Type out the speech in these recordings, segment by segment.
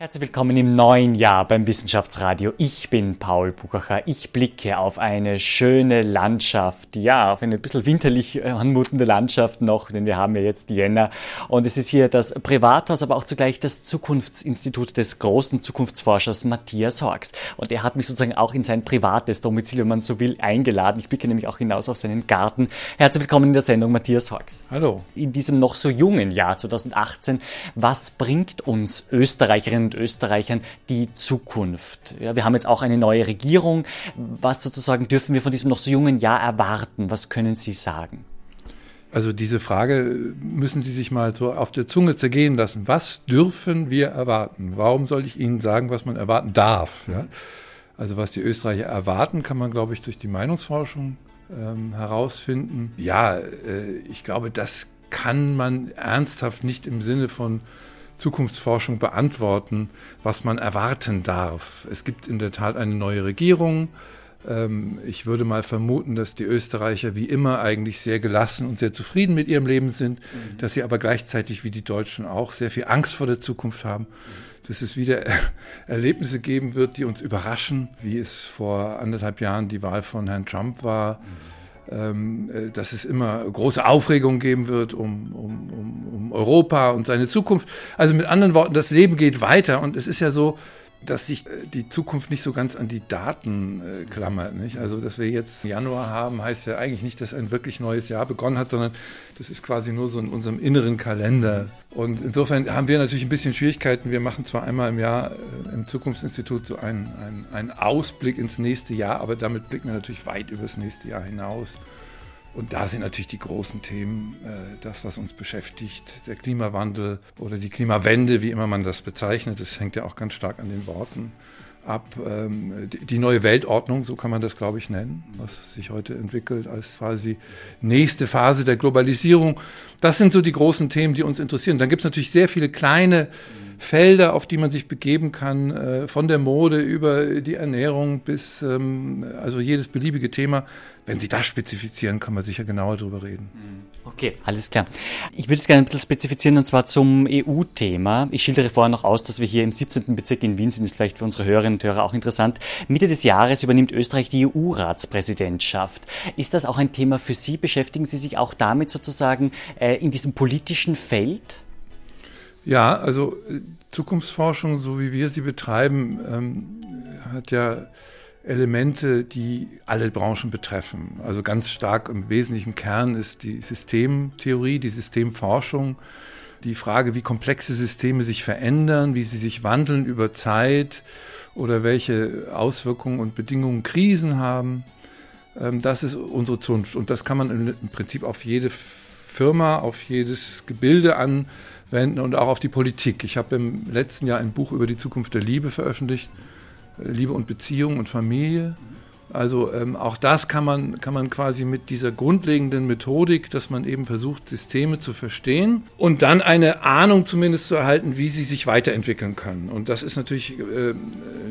Herzlich willkommen im neuen Jahr beim Wissenschaftsradio. Ich bin Paul Buchacher. Ich blicke auf eine schöne Landschaft, ja, auf eine ein bisschen winterlich anmutende Landschaft noch, denn wir haben ja jetzt Jänner. Und es ist hier das Privathaus, aber auch zugleich das Zukunftsinstitut des großen Zukunftsforschers Matthias Horks. Und er hat mich sozusagen auch in sein privates Domizil, wenn man so will, eingeladen. Ich blicke nämlich auch hinaus auf seinen Garten. Herzlich willkommen in der Sendung, Matthias Horks. Hallo. In diesem noch so jungen Jahr 2018, was bringt uns Österreicherinnen und Österreichern die Zukunft? Ja, wir haben jetzt auch eine neue Regierung. Was sozusagen dürfen wir von diesem noch so jungen Jahr erwarten? Was können Sie sagen? Also diese Frage müssen Sie sich mal so auf der Zunge zergehen lassen. Was dürfen wir erwarten? Warum soll ich Ihnen sagen, was man erwarten darf? Ja? Also was die Österreicher erwarten, kann man, glaube ich, durch die Meinungsforschung ähm, herausfinden. Ja, äh, ich glaube, das kann man ernsthaft nicht im Sinne von Zukunftsforschung beantworten, was man erwarten darf. Es gibt in der Tat eine neue Regierung. Ähm, ich würde mal vermuten, dass die Österreicher wie immer eigentlich sehr gelassen und sehr zufrieden mit ihrem Leben sind, mhm. dass sie aber gleichzeitig wie die Deutschen auch sehr viel Angst vor der Zukunft haben. Dass es wieder Erlebnisse geben wird, die uns überraschen, wie es vor anderthalb Jahren die Wahl von Herrn Trump war. Mhm dass es immer große Aufregung geben wird um, um, um, um Europa und seine Zukunft. Also mit anderen Worten, das Leben geht weiter und es ist ja so, dass sich äh, die Zukunft nicht so ganz an die Daten äh, klammert. Nicht? Also, dass wir jetzt Januar haben, heißt ja eigentlich nicht, dass ein wirklich neues Jahr begonnen hat, sondern das ist quasi nur so in unserem inneren Kalender. Und insofern haben wir natürlich ein bisschen Schwierigkeiten. Wir machen zwar einmal im Jahr äh, im Zukunftsinstitut so einen, einen, einen Ausblick ins nächste Jahr, aber damit blicken wir natürlich weit über das nächste Jahr hinaus. Und da sind natürlich die großen Themen, äh, das, was uns beschäftigt, der Klimawandel oder die Klimawende, wie immer man das bezeichnet. Das hängt ja auch ganz stark an den Worten ab. Ähm, die neue Weltordnung, so kann man das, glaube ich, nennen, was sich heute entwickelt als quasi nächste Phase der Globalisierung. Das sind so die großen Themen, die uns interessieren. Dann gibt es natürlich sehr viele kleine Felder, auf die man sich begeben kann, äh, von der Mode über die Ernährung bis ähm, also jedes beliebige Thema. Wenn Sie das spezifizieren, kann man sicher genauer darüber reden. Mhm. Okay, alles klar. Ich würde es gerne ein bisschen spezifizieren und zwar zum EU-Thema. Ich schildere vorher noch aus, dass wir hier im 17. Bezirk in Wien sind, ist vielleicht für unsere Hörerinnen und Hörer auch interessant. Mitte des Jahres übernimmt Österreich die EU-Ratspräsidentschaft. Ist das auch ein Thema für Sie? Beschäftigen Sie sich auch damit sozusagen äh, in diesem politischen Feld? Ja, also äh, Zukunftsforschung, so wie wir sie betreiben, ähm, hat ja Elemente, die alle Branchen betreffen. Also ganz stark im wesentlichen Kern ist die Systemtheorie, die Systemforschung, die Frage, wie komplexe Systeme sich verändern, wie sie sich wandeln über Zeit oder welche Auswirkungen und Bedingungen Krisen haben. Ähm, das ist unsere Zunft und das kann man im Prinzip auf jede Firma, auf jedes Gebilde an wenden und auch auf die Politik. Ich habe im letzten Jahr ein Buch über die Zukunft der Liebe veröffentlicht, Liebe und Beziehung und Familie. Also ähm, auch das kann man, kann man quasi mit dieser grundlegenden Methodik, dass man eben versucht, Systeme zu verstehen und dann eine Ahnung zumindest zu erhalten, wie sie sich weiterentwickeln können. Und das ist natürlich äh,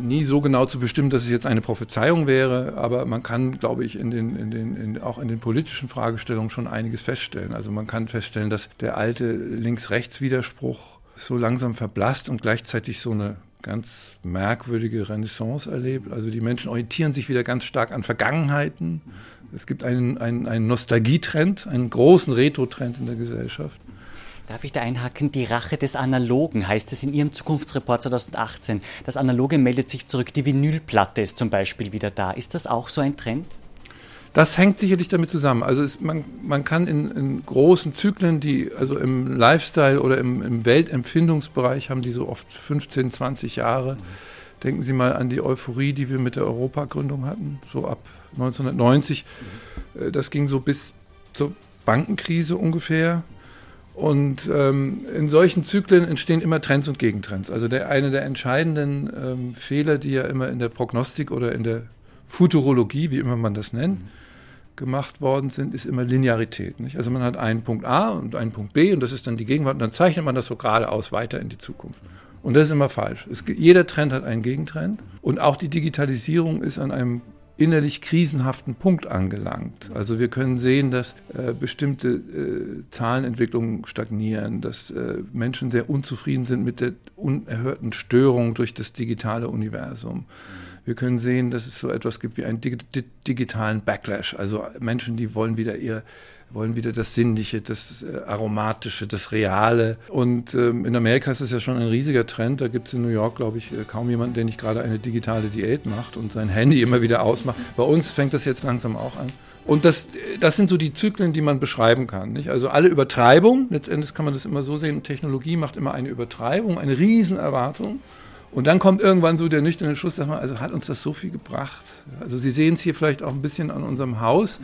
nie so genau zu bestimmen, dass es jetzt eine Prophezeiung wäre, aber man kann, glaube ich, in den, in den, in, auch in den politischen Fragestellungen schon einiges feststellen. Also man kann feststellen, dass der alte Links-Rechts-Widerspruch so langsam verblasst und gleichzeitig so eine ganz merkwürdige Renaissance erlebt. Also die Menschen orientieren sich wieder ganz stark an Vergangenheiten. Es gibt einen, einen, einen Nostalgietrend, einen großen Retro-Trend in der Gesellschaft. Darf ich da einhaken? Die Rache des Analogen heißt es in Ihrem Zukunftsreport 2018. Das Analoge meldet sich zurück. Die Vinylplatte ist zum Beispiel wieder da. Ist das auch so ein Trend? Das hängt sicherlich damit zusammen. Also es, man, man kann in, in, großen Zyklen, die also im Lifestyle oder im, im, Weltempfindungsbereich haben die so oft 15, 20 Jahre. Mhm. Denken Sie mal an die Euphorie, die wir mit der Europagründung hatten, so ab 1990. Mhm. Das ging so bis zur Bankenkrise ungefähr. Und ähm, in solchen Zyklen entstehen immer Trends und Gegentrends. Also der, eine der entscheidenden ähm, Fehler, die ja immer in der Prognostik oder in der Futurologie, wie immer man das nennt, mhm gemacht worden sind, ist immer Linearität. Nicht? Also man hat einen Punkt A und einen Punkt B und das ist dann die Gegenwart und dann zeichnet man das so geradeaus weiter in die Zukunft. Und das ist immer falsch. Es, jeder Trend hat einen Gegentrend und auch die Digitalisierung ist an einem innerlich krisenhaften Punkt angelangt. Also wir können sehen, dass äh, bestimmte äh, Zahlenentwicklungen stagnieren, dass äh, Menschen sehr unzufrieden sind mit der unerhörten Störung durch das digitale Universum. Wir können sehen, dass es so etwas gibt wie einen dig digitalen Backlash. Also Menschen, die wollen wieder ihr wollen wieder das Sinnliche, das äh, Aromatische, das Reale. Und ähm, in Amerika ist das ja schon ein riesiger Trend. Da gibt es in New York, glaube ich, äh, kaum jemanden, der nicht gerade eine digitale Diät macht und sein Handy immer wieder ausmacht. Bei uns fängt das jetzt langsam auch an. Und das, das sind so die Zyklen, die man beschreiben kann. Nicht? Also alle Übertreibung, letztendlich kann man das immer so sehen, Technologie macht immer eine Übertreibung, eine Riesenerwartung. Und dann kommt irgendwann so der nüchterne Schluss, sag mal, also hat uns das so viel gebracht? Also Sie sehen es hier vielleicht auch ein bisschen an unserem Haus.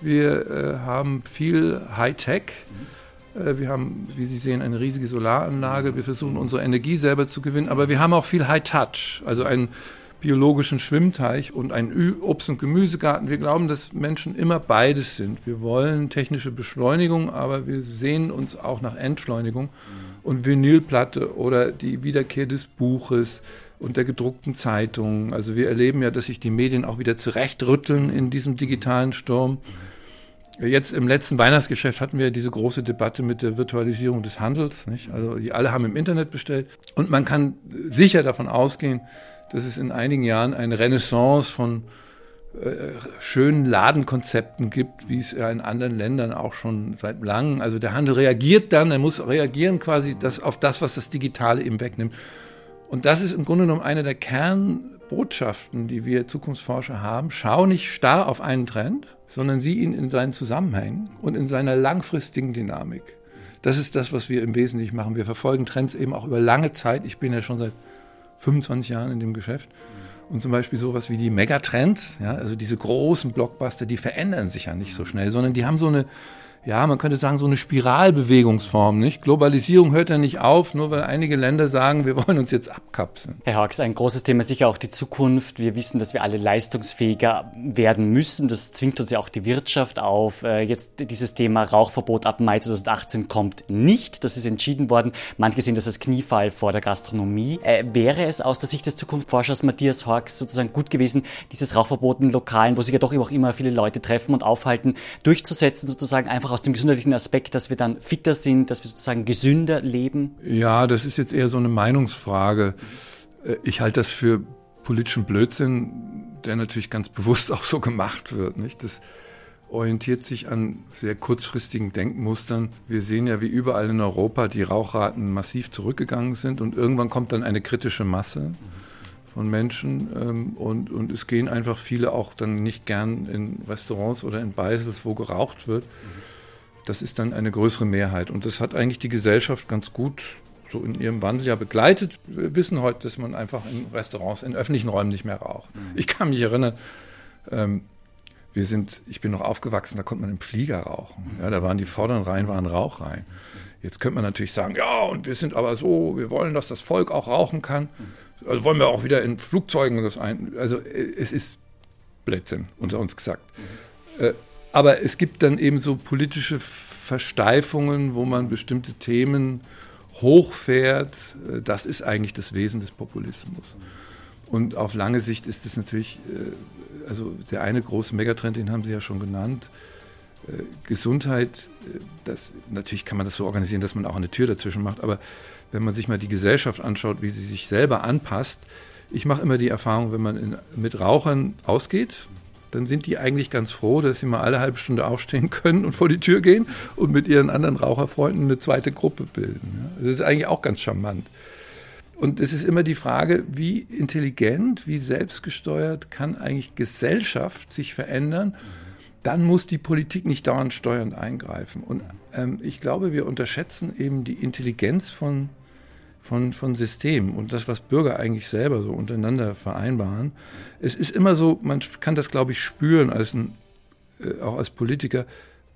Wir äh, haben viel Hightech. Äh, wir haben, wie Sie sehen, eine riesige Solaranlage. Wir versuchen unsere Energie selber zu gewinnen, aber wir haben auch viel High-Touch, also einen biologischen Schwimmteich und einen Obst- und Gemüsegarten. Wir glauben, dass Menschen immer beides sind. Wir wollen technische Beschleunigung, aber wir sehen uns auch nach Entschleunigung und Vinylplatte oder die Wiederkehr des Buches und der gedruckten Zeitung. Also wir erleben ja, dass sich die Medien auch wieder zurechtrütteln in diesem digitalen Sturm. Jetzt im letzten Weihnachtsgeschäft hatten wir diese große Debatte mit der Virtualisierung des Handels. Nicht? Also die alle haben im Internet bestellt und man kann sicher davon ausgehen, dass es in einigen Jahren eine Renaissance von schönen Ladenkonzepten gibt, wie es ja in anderen Ländern auch schon seit langem. Also der Handel reagiert dann, er muss reagieren quasi das, auf das, was das Digitale ihm wegnimmt. Und das ist im Grunde genommen eine der Kernbotschaften, die wir Zukunftsforscher haben. Schau nicht starr auf einen Trend, sondern sieh ihn in seinen Zusammenhängen und in seiner langfristigen Dynamik. Das ist das, was wir im Wesentlichen machen. Wir verfolgen Trends eben auch über lange Zeit. Ich bin ja schon seit 25 Jahren in dem Geschäft. Und zum Beispiel sowas wie die Megatrends, ja, also diese großen Blockbuster, die verändern sich ja nicht so schnell, sondern die haben so eine ja, man könnte sagen, so eine Spiralbewegungsform, nicht? Globalisierung hört ja nicht auf, nur weil einige Länder sagen, wir wollen uns jetzt abkapseln. Herr Hawks, ein großes Thema sicher auch die Zukunft. Wir wissen, dass wir alle leistungsfähiger werden müssen. Das zwingt uns ja auch die Wirtschaft auf. Äh, jetzt dieses Thema Rauchverbot ab Mai 2018 kommt nicht. Das ist entschieden worden. Manche sehen das als Kniefall vor der Gastronomie. Äh, wäre es aus der Sicht des Zukunftsforschers Matthias Hawks sozusagen gut gewesen, dieses Rauchverbot in Lokalen, wo sich ja doch auch immer viele Leute treffen und aufhalten, durchzusetzen, sozusagen einfach aus dem gesundheitlichen Aspekt, dass wir dann fitter sind, dass wir sozusagen gesünder leben? Ja, das ist jetzt eher so eine Meinungsfrage. Äh, ich halte das für politischen Blödsinn, der natürlich ganz bewusst auch so gemacht wird. Nicht? Das orientiert sich an sehr kurzfristigen Denkmustern. Wir sehen ja, wie überall in Europa die Rauchraten massiv zurückgegangen sind und irgendwann kommt dann eine kritische Masse von Menschen ähm, und, und es gehen einfach viele auch dann nicht gern in Restaurants oder in Beisels, wo geraucht wird. Mhm das ist dann eine größere Mehrheit. Und das hat eigentlich die Gesellschaft ganz gut so in ihrem Wandel ja begleitet. Wir wissen heute, dass man einfach in Restaurants, in öffentlichen Räumen nicht mehr raucht. Mhm. Ich kann mich erinnern, ähm, wir sind, ich bin noch aufgewachsen, da konnte man im Flieger rauchen. Mhm. Ja, da waren die vorderen Reihen, waren Rauchreihen. Jetzt könnte man natürlich sagen, ja, und wir sind aber so, wir wollen, dass das Volk auch rauchen kann. Also wollen wir auch wieder in Flugzeugen das ein. Also äh, es ist Blödsinn, unter uns gesagt. Mhm. Äh, aber es gibt dann eben so politische Versteifungen, wo man bestimmte Themen hochfährt. Äh, das ist eigentlich das Wesen des Populismus. Und auf lange Sicht ist es natürlich, äh, also der eine große Megatrend, den haben Sie ja schon genannt, äh, Gesundheit, das, natürlich kann man das so organisieren, dass man auch eine Tür dazwischen macht, aber wenn man sich mal die Gesellschaft anschaut, wie sie sich selber anpasst, ich mache immer die Erfahrung, wenn man in, mit Rauchern ausgeht, dann sind die eigentlich ganz froh, dass sie mal alle halbe Stunde aufstehen können und vor die Tür gehen und mit ihren anderen Raucherfreunden eine zweite Gruppe bilden. Das ist eigentlich auch ganz charmant. Und es ist immer die Frage, wie intelligent, wie selbstgesteuert kann eigentlich Gesellschaft sich verändern? Dann muss die Politik nicht dauernd steuernd eingreifen. Und ähm, ich glaube, wir unterschätzen eben die Intelligenz von von, von Systemen und das, was Bürger eigentlich selber so untereinander vereinbaren. Es ist immer so, man kann das, glaube ich, spüren, als ein, äh, auch als Politiker,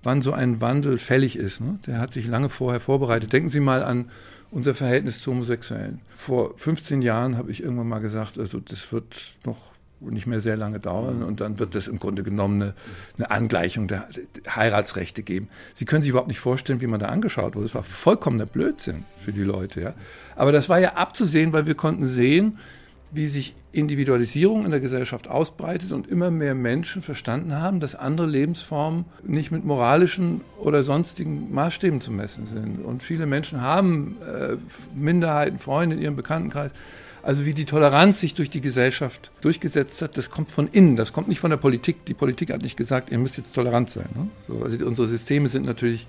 wann so ein Wandel fällig ist. Ne? Der hat sich lange vorher vorbereitet. Denken Sie mal an unser Verhältnis zu Homosexuellen. Vor 15 Jahren habe ich irgendwann mal gesagt, also das wird noch nicht mehr sehr lange dauern und dann wird es im Grunde genommen eine, eine Angleichung der Heiratsrechte geben. Sie können sich überhaupt nicht vorstellen, wie man da angeschaut wurde. Das war vollkommener Blödsinn für die Leute. Ja. Aber das war ja abzusehen, weil wir konnten sehen, wie sich Individualisierung in der Gesellschaft ausbreitet und immer mehr Menschen verstanden haben, dass andere Lebensformen nicht mit moralischen oder sonstigen Maßstäben zu messen sind. Und viele Menschen haben äh, Minderheiten, Freunde in ihrem Bekanntenkreis. Also wie die Toleranz sich durch die Gesellschaft durchgesetzt hat, das kommt von innen, das kommt nicht von der Politik. Die Politik hat nicht gesagt, ihr müsst jetzt tolerant sein. Ne? So, also unsere Systeme sind natürlich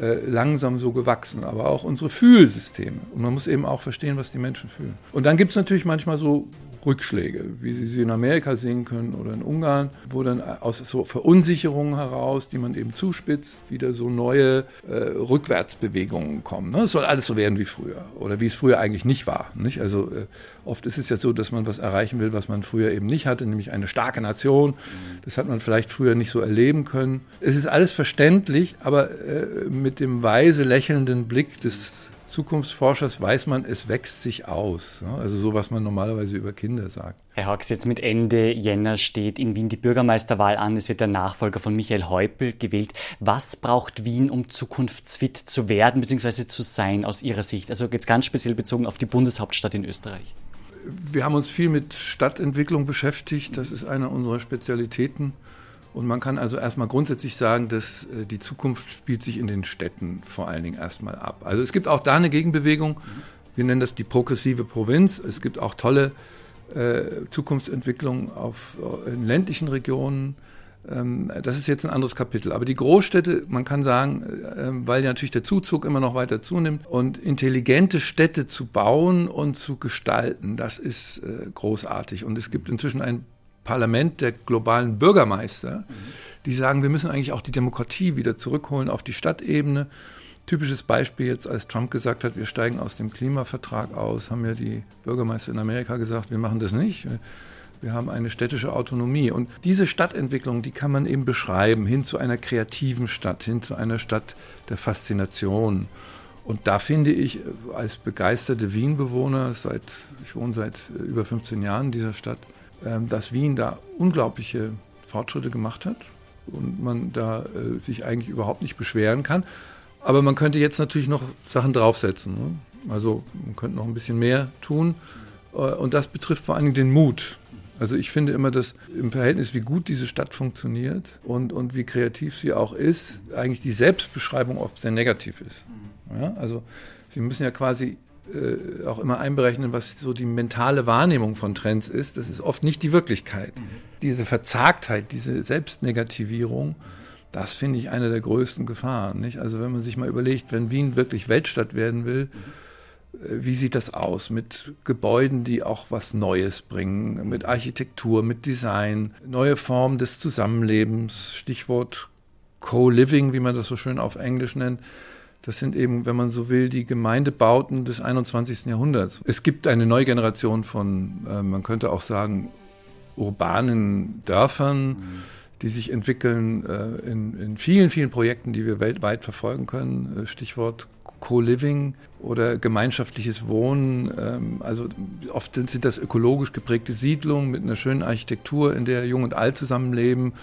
äh, langsam so gewachsen, aber auch unsere Fühlsysteme. Und man muss eben auch verstehen, was die Menschen fühlen. Und dann gibt es natürlich manchmal so Rückschläge, wie Sie sie in Amerika sehen können oder in Ungarn, wo dann aus so Verunsicherungen heraus, die man eben zuspitzt, wieder so neue äh, Rückwärtsbewegungen kommen. Ne? Es soll alles so werden wie früher oder wie es früher eigentlich nicht war. Nicht? Also äh, oft ist es ja so, dass man was erreichen will, was man früher eben nicht hatte, nämlich eine starke Nation. Das hat man vielleicht früher nicht so erleben können. Es ist alles verständlich, aber äh, mit dem weise lächelnden Blick des Zukunftsforschers weiß man, es wächst sich aus. Ne? Also so, was man normalerweise über Kinder sagt. Herr Hawks, jetzt mit Ende Jänner steht in Wien die Bürgermeisterwahl an. Es wird der Nachfolger von Michael Häupl gewählt. Was braucht Wien, um zukunftsfit zu werden bzw. zu sein aus Ihrer Sicht? Also jetzt ganz speziell bezogen auf die Bundeshauptstadt in Österreich. Wir haben uns viel mit Stadtentwicklung beschäftigt. Das ist eine unserer Spezialitäten. Und man kann also erstmal grundsätzlich sagen, dass äh, die Zukunft spielt sich in den Städten vor allen Dingen erstmal ab. Also es gibt auch da eine Gegenbewegung. Wir nennen das die progressive Provinz. Es gibt auch tolle äh, Zukunftsentwicklungen auf, äh, in ländlichen Regionen. Ähm, das ist jetzt ein anderes Kapitel. Aber die Großstädte, man kann sagen, äh, weil ja natürlich der Zuzug immer noch weiter zunimmt und intelligente Städte zu bauen und zu gestalten, das ist äh, großartig. Und es gibt inzwischen ein Parlament der globalen Bürgermeister, die sagen, wir müssen eigentlich auch die Demokratie wieder zurückholen auf die Stadtebene. Typisches Beispiel jetzt, als Trump gesagt hat, wir steigen aus dem Klimavertrag aus, haben ja die Bürgermeister in Amerika gesagt, wir machen das nicht. Wir haben eine städtische Autonomie. Und diese Stadtentwicklung, die kann man eben beschreiben, hin zu einer kreativen Stadt, hin zu einer Stadt der Faszination. Und da finde ich, als begeisterte Wien-Bewohner, seit, ich wohne seit über 15 Jahren in dieser Stadt, dass Wien da unglaubliche Fortschritte gemacht hat und man da äh, sich eigentlich überhaupt nicht beschweren kann. Aber man könnte jetzt natürlich noch Sachen draufsetzen. Ne? Also man könnte noch ein bisschen mehr tun. Äh, und das betrifft vor allen Dingen den Mut. Also ich finde immer, dass im Verhältnis, wie gut diese Stadt funktioniert und, und wie kreativ sie auch ist, eigentlich die Selbstbeschreibung oft sehr negativ ist. Ja? Also Sie müssen ja quasi äh, auch immer einberechnen, was so die mentale Wahrnehmung von Trends ist. Das ist oft nicht die Wirklichkeit. Mhm. Diese Verzagtheit, diese Selbstnegativierung, das finde ich eine der größten Gefahren. Nicht? Also wenn man sich mal überlegt, wenn Wien wirklich Weltstadt werden will, mhm. wie sieht das aus mit Gebäuden, die auch was Neues bringen, mit Architektur, mit Design, neue Formen des Zusammenlebens, Stichwort Co-Living, wie man das so schön auf Englisch nennt. Das sind eben, wenn man so will, die Gemeindebauten des 21. Jahrhunderts. Es gibt eine neue Generation von, äh, man könnte auch sagen, urbanen Dörfern, mhm. die sich entwickeln äh, in, in, vielen, vielen Projekten, die wir weltweit verfolgen können. Äh, Stichwort Co-Living oder gemeinschaftliches Wohnen. Ähm, also oft sind, sind das ökologisch geprägte Siedlungen mit einer schönen Architektur, in der Jung und Alt zusammenleben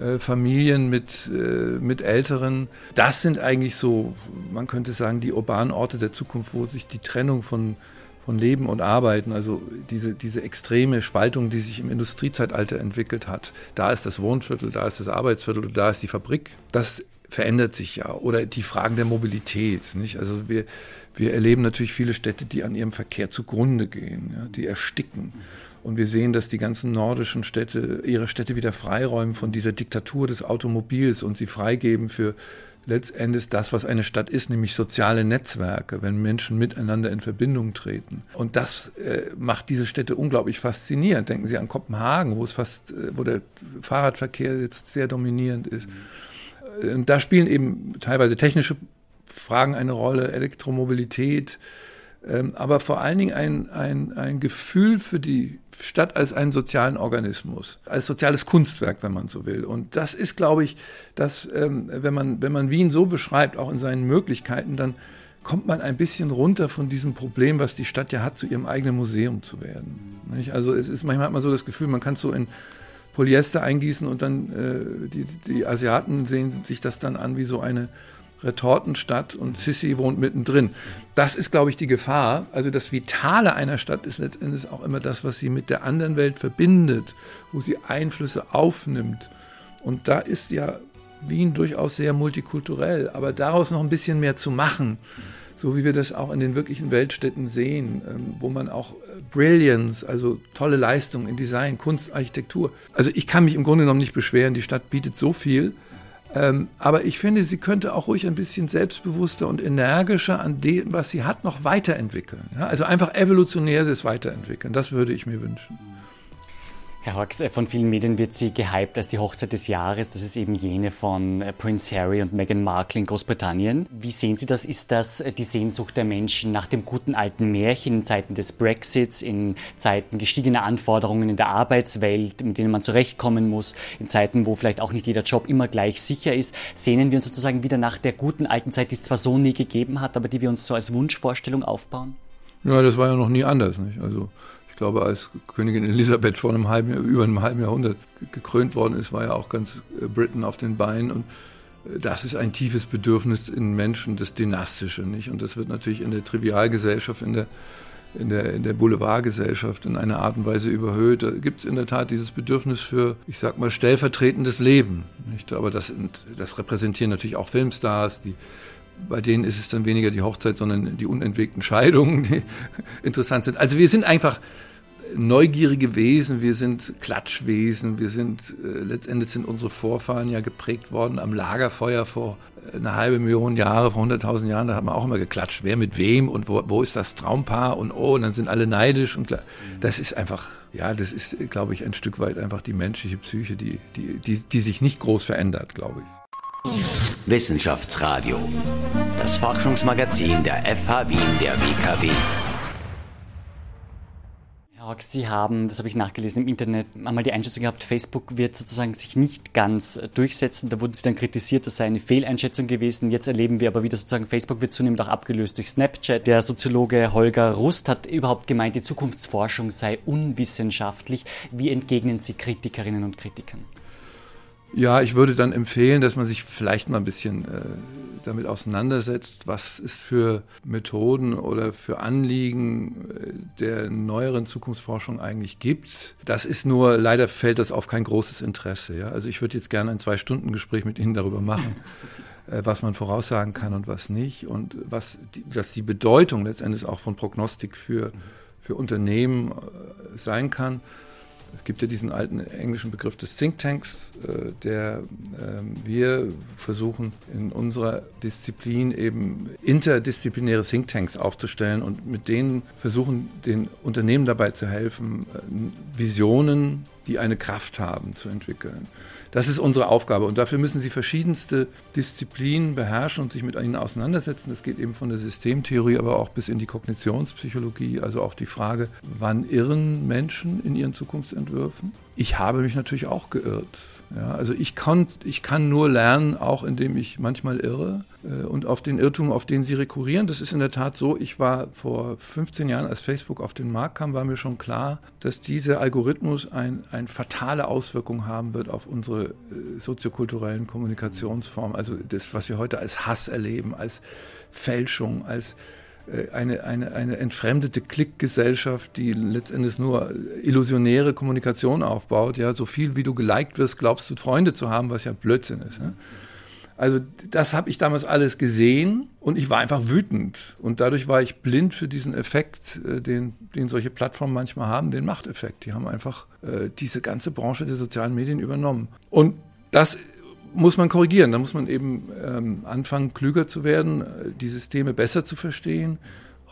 äh, Familien mit, äh, mit Älteren. Das sind eigentlich so, man könnte sagen, die urbanen Orte der Zukunft, wo sich die Trennung von, von Leben und Arbeiten, also diese, diese extreme Spaltung, die sich im Industriezeitalter entwickelt hat. Da ist das Wohnviertel, da ist das Arbeitsviertel, da ist die Fabrik. Das verändert sich ja. Oder die Fragen der Mobilität. Nicht? Also wir, wir erleben natürlich viele Städte, die an ihrem Verkehr zugrunde gehen, ja, die ersticken. Und wir sehen, dass die ganzen nordischen Städte ihre Städte wieder freiräumen von dieser Diktatur des Automobils und sie freigeben für letztendlich das, was eine Stadt ist, nämlich soziale Netzwerke, wenn Menschen miteinander in Verbindung treten. Und das äh, macht diese Städte unglaublich faszinierend. Denken Sie an Kopenhagen, wo es fast, äh, wo der Fahrradverkehr jetzt sehr dominierend ist. Mhm. Und da spielen eben teilweise technische Fragen eine Rolle, Elektromobilität, ähm, aber vor allen Dingen ein, ein, ein Gefühl für die Stadt als einen sozialen Organismus, als soziales Kunstwerk, wenn man so will. Und das ist, glaube ich, dass, ähm, wenn, man, wenn man Wien so beschreibt, auch in seinen Möglichkeiten, dann kommt man ein bisschen runter von diesem Problem, was die Stadt ja hat, zu ihrem eigenen Museum zu werden. Also es ist manchmal hat man so das Gefühl, man kann es so in Polyester eingießen und dann äh, die, die Asiaten sehen sich das dann an wie so eine Retortenstadt und Sissi wohnt mittendrin. Das ist, glaube ich, die Gefahr. Also das Vitale einer Stadt ist letztendlich auch immer das, was sie mit der anderen Welt verbindet, wo sie Einflüsse aufnimmt. Und da ist ja Wien durchaus sehr multikulturell, aber daraus noch ein bisschen mehr zu machen, so wie wir das auch in den wirklichen Weltstädten sehen, ähm, wo man auch äh, Brilliance, also tolle Leistungen in Design, Kunst, Architektur. Also ich kann mich im Grunde genommen nicht beschweren, die Stadt bietet so viel. Ähm, aber ich finde, sie könnte auch ruhig ein bisschen selbstbewusster und energischer an dem, was sie hat, noch weiterentwickeln. also einfach evolutionäres Weiterentwickeln. Das würde ich mir wünschen. Herr Hawks, äh, von vielen Medien wird sie gehypt als die Hochzeit des Jahres. Das ist eben jene von äh, Prince Harry und Meghan Markle in Großbritannien. Wie sehen Sie das? Ist das äh, die Sehnsucht der Menschen nach dem guten alten Märchen in Zeiten des Brexits, in Zeiten gestiegener Anforderungen in der Arbeitswelt, mit denen man zurechtkommen muss, in Zeiten, wo vielleicht auch nicht jeder Job immer gleich sicher ist? Sehnen wir uns sozusagen wieder nach der guten alten Zeit, die es zwar so nie gegeben hat, aber die wir uns so als Wunschvorstellung aufbauen? Ja, das war ja noch nie anders. Nicht? Also glaube, als Königin Elisabeth vor einem halben, über einem halben Jahrhundert gekrönt worden ist, war ja auch ganz äh, Britain auf den Beinen. Und äh, das ist ein tiefes Bedürfnis in Menschen, das Dynastische, nicht? Und das wird natürlich in der Trivialgesellschaft, in der, in der, in der Boulevardgesellschaft in einer Art und Weise überhöht. Da gibt es in der Tat dieses Bedürfnis für, ich sag mal, stellvertretendes Leben. Nicht? Aber das, das repräsentieren natürlich auch Filmstars, die bei denen ist es dann weniger die Hochzeit, sondern die unentwegten Scheidungen, die interessant sind. Also wir sind einfach neugierige Wesen, wir sind Klatschwesen, wir sind, äh, letztendlich sind unsere Vorfahren ja geprägt worden am Lagerfeuer vor äh, eine halbe Million Jahre, vor 100.000 Jahren, da hat man auch immer geklatscht, wer mit wem und wo, wo ist das Traumpaar und oh, und dann sind alle neidisch und das ist einfach, ja, das ist, glaube ich, ein Stück weit einfach die menschliche Psyche, die, die, die, die sich nicht groß verändert, glaube ich. Wissenschaftsradio, das Forschungsmagazin der FH Wien der WKW. Org, Sie haben, das habe ich nachgelesen im Internet, einmal die Einschätzung gehabt, Facebook wird sozusagen sich nicht ganz äh, durchsetzen. Da wurden Sie dann kritisiert, das sei eine Fehleinschätzung gewesen. Jetzt erleben wir aber wieder sozusagen, Facebook wird zunehmend auch abgelöst durch Snapchat. Der Soziologe Holger Rust hat überhaupt gemeint, die Zukunftsforschung sei unwissenschaftlich. Wie entgegnen Sie Kritikerinnen und Kritikern? Ja, ich würde dann empfehlen, dass man sich vielleicht mal ein bisschen äh, damit auseinandersetzt, was es für Methoden oder für Anliegen äh, der neueren Zukunftsforschung eigentlich gibt. Das ist nur, leider fällt das auf kein großes Interesse. Ja? Also ich würde jetzt gerne ein Zwei-Stunden-Gespräch mit Ihnen darüber machen, äh, was man voraussagen kann und was nicht und was die, dass die Bedeutung letztendlich auch von Prognostik für, für Unternehmen äh, sein kann. Es gibt ja diesen alten englischen Begriff des Thinktanks, äh, der ähm, wir versuchen in unserer Disziplin eben interdisziplinäre Thinktanks aufzustellen und mit denen versuchen, den Unternehmen dabei zu helfen, äh, Visionen, die eine Kraft haben, zu entwickeln. Das ist unsere Aufgabe und dafür müssen Sie verschiedenste Disziplinen beherrschen und sich mit ihnen auseinandersetzen. Das geht eben von der Systemtheorie, aber auch bis in die Kognitionspsychologie, also auch die Frage, wann irren Menschen in ihren Zukunftsentwürfen? Ich habe mich natürlich auch geirrt. Ja, also ich kann, ich kann nur lernen, auch indem ich manchmal irre und auf den Irrtum, auf den Sie rekurrieren. Das ist in der Tat so. Ich war vor 15 Jahren, als Facebook auf den Markt kam, war mir schon klar, dass dieser Algorithmus eine ein fatale Auswirkung haben wird auf unsere äh, soziokulturellen Kommunikationsformen. Also das, was wir heute als Hass erleben, als Fälschung, als äh, eine, eine, eine entfremdete Klickgesellschaft, die letztendlich nur illusionäre Kommunikation aufbaut. Ja, so viel wie du geliked wirst, glaubst du Freunde zu haben, was ja Blödsinn ist. Ne? Also das habe ich damals alles gesehen und ich war einfach wütend. Und dadurch war ich blind für diesen Effekt, äh, den, den solche Plattformen manchmal haben, den Machteffekt. Die haben einfach äh, diese ganze Branche der sozialen Medien übernommen. Und das muss man korrigieren. Da muss man eben ähm, anfangen, klüger zu werden, die Systeme besser zu verstehen.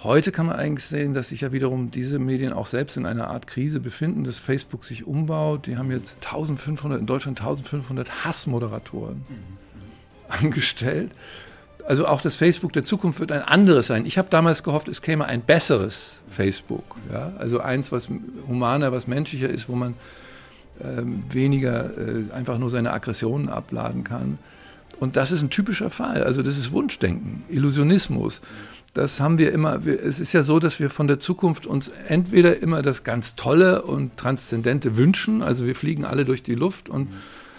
Heute kann man eigentlich sehen, dass sich ja wiederum diese Medien auch selbst in einer Art Krise befinden, dass Facebook sich umbaut. Die haben jetzt 1500, in Deutschland 1500 Hassmoderatoren mhm. angestellt. Also auch das Facebook der Zukunft wird ein anderes sein. Ich habe damals gehofft, es käme ein besseres Facebook. Ja? Also eins, was humaner, was menschlicher ist, wo man ähm, weniger äh, einfach nur seine Aggressionen abladen kann. Und das ist ein typischer Fall. Also das ist Wunschdenken, Illusionismus. das haben wir immer, wir, es ist ja so, dass wir von der Zukunft uns entweder immer das ganz Tolle und Transzendente wünschen, also wir fliegen alle durch die Luft und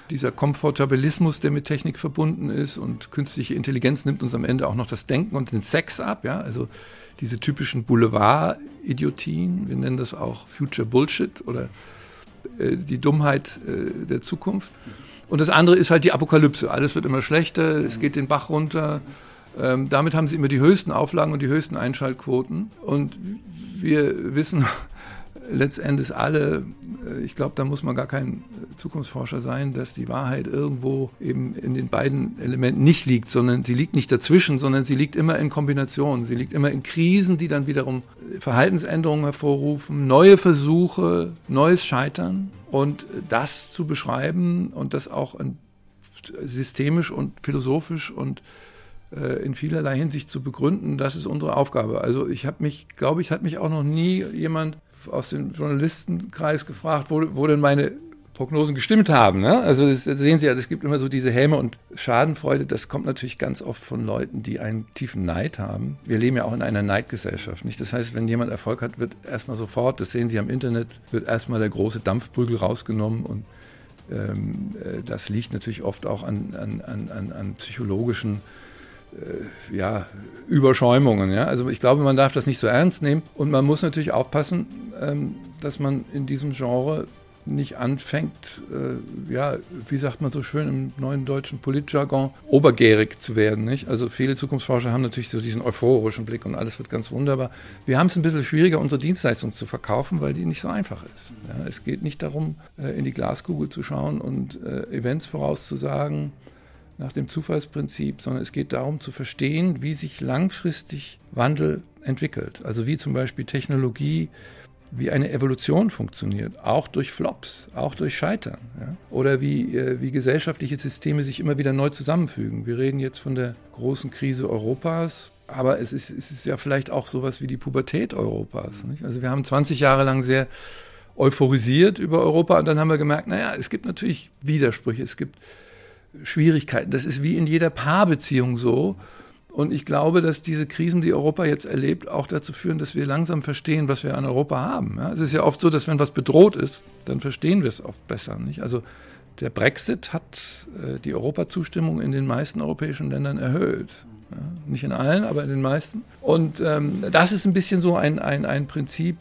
dieser Komfortabilismus, der mit Technik verbunden ist und künstliche Intelligenz nimmt uns am Ende auch noch das Denken und den Sex ab, ja, also diese typischen Boulevard-Idiotien, wir nennen das auch Future Bullshit oder äh, die Dummheit äh, der Zukunft. Und das andere ist halt die Apokalypse. Alles wird immer schlechter, es geht den Bach runter. Ähm, damit haben sie immer die höchsten Auflagen und die höchsten Einschaltquoten. Und wir wissen letztendlich alle, äh, ich glaube, da muss man gar kein Zukunftsforscher sein, dass die Wahrheit irgendwo eben in den beiden Elementen nicht liegt, sondern sie liegt nicht dazwischen, sondern sie liegt immer in Kombination. Sie liegt immer in Krisen, die dann wiederum Verhaltensänderungen hervorrufen, neue Versuche, neues Scheitern. Und das zu beschreiben und das auch systemisch und philosophisch und äh, in vielerlei Hinsicht zu begründen, das ist unsere Aufgabe. Also ich habe mich, glaube ich, hat mich auch noch nie jemand aus dem Journalistenkreis gefragt, wo, wo denn meine Prognosen gestimmt haben. Ne? Also das sehen Sie ja, es gibt immer so diese Häme und Schadenfreude. Das kommt natürlich ganz oft von Leuten, die einen tiefen Neid haben. Wir leben ja auch in einer Neidgesellschaft. Nicht? Das heißt, wenn jemand Erfolg hat, wird erstmal sofort, das sehen Sie am Internet, wird erstmal der große Dampfprügel rausgenommen und ähm, äh, das liegt natürlich oft auch an, an, an, an psychologischen äh, ja, Überschäumungen. Ja? Also ich glaube, man darf das nicht so ernst nehmen und man muss natürlich aufpassen, ähm, dass man in diesem Genre nicht anfängt, äh, ja, wie sagt man so schön im neuen deutschen Politjargon, obergärig zu werden. Nicht? Also viele Zukunftsforscher haben natürlich so diesen euphorischen Blick und alles wird ganz wunderbar. Wir haben es ein bisschen schwieriger, unsere Dienstleistung zu verkaufen, weil die nicht so einfach ist. Ja? Es geht nicht darum, äh, in die Glaskugel zu schauen und äh, Events vorauszusagen, nach dem Zufallsprinzip, sondern es geht darum zu verstehen, wie sich langfristig Wandel entwickelt. Also wie zum Beispiel Technologie, wie eine Evolution funktioniert, auch durch Flops, auch durch Scheitern. Ja? Oder wie, äh, wie gesellschaftliche Systeme sich immer wieder neu zusammenfügen. Wir reden jetzt von der großen Krise Europas, aber es ist, es ist ja vielleicht auch sowas wie die Pubertät Europas. Nicht? Also wir haben 20 Jahre lang sehr euphorisiert über Europa und dann haben wir gemerkt, naja, es gibt natürlich Widersprüche, es gibt Schwierigkeiten. Das ist wie in jeder Paarbeziehung so. Und ich glaube, dass diese Krisen, die Europa jetzt erlebt, auch dazu führen, dass wir langsam verstehen, was wir an Europa haben. Ja, es ist ja oft so, dass wenn was bedroht ist, dann verstehen wir es oft besser. Nicht? Also der Brexit hat äh, die Europazustimmung in den meisten europäischen Ländern erhöht. Ja, nicht in allen, aber in den meisten. Und ähm, das ist ein bisschen so ein, ein, ein Prinzip,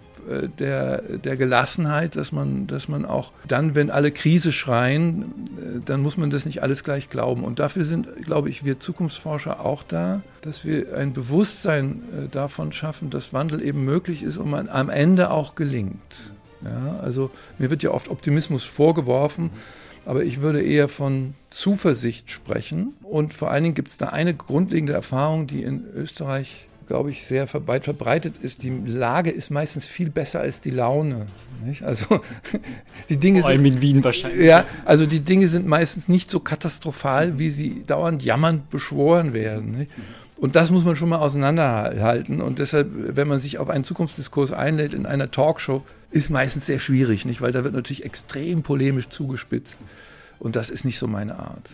der, der Gelassenheit, dass man, dass man auch dann, wenn alle Krise schreien, äh, dann muss man das nicht alles gleich glauben. Und dafür sind, glaube ich, wir Zukunftsforscher auch da, dass wir ein Bewusstsein äh, davon schaffen, dass Wandel eben möglich ist und man am Ende auch gelingt. Ja, also mir wird ja oft Optimismus vorgeworfen. Aber ich würde eher von Zuversicht sprechen. Und vor allen Dingen gibt es da eine grundlegende Erfahrung, die in Österreich glaube ich, sehr weit verbreitet ist. Die Lage ist meistens viel besser als die Laune. Nicht? Also die Dinge Vor allem sind, in Wien wahrscheinlich. Ja, also die Dinge sind meistens nicht so katastrophal, wie sie dauernd jammernd beschworen werden. Nicht? Und das muss man schon mal auseinanderhalten. Und deshalb, wenn man sich auf einen Zukunftsdiskurs einlädt in einer Talkshow, ist meistens sehr schwierig, nicht? Weil da wird natürlich extrem polemisch zugespitzt. Und das ist nicht so meine Art.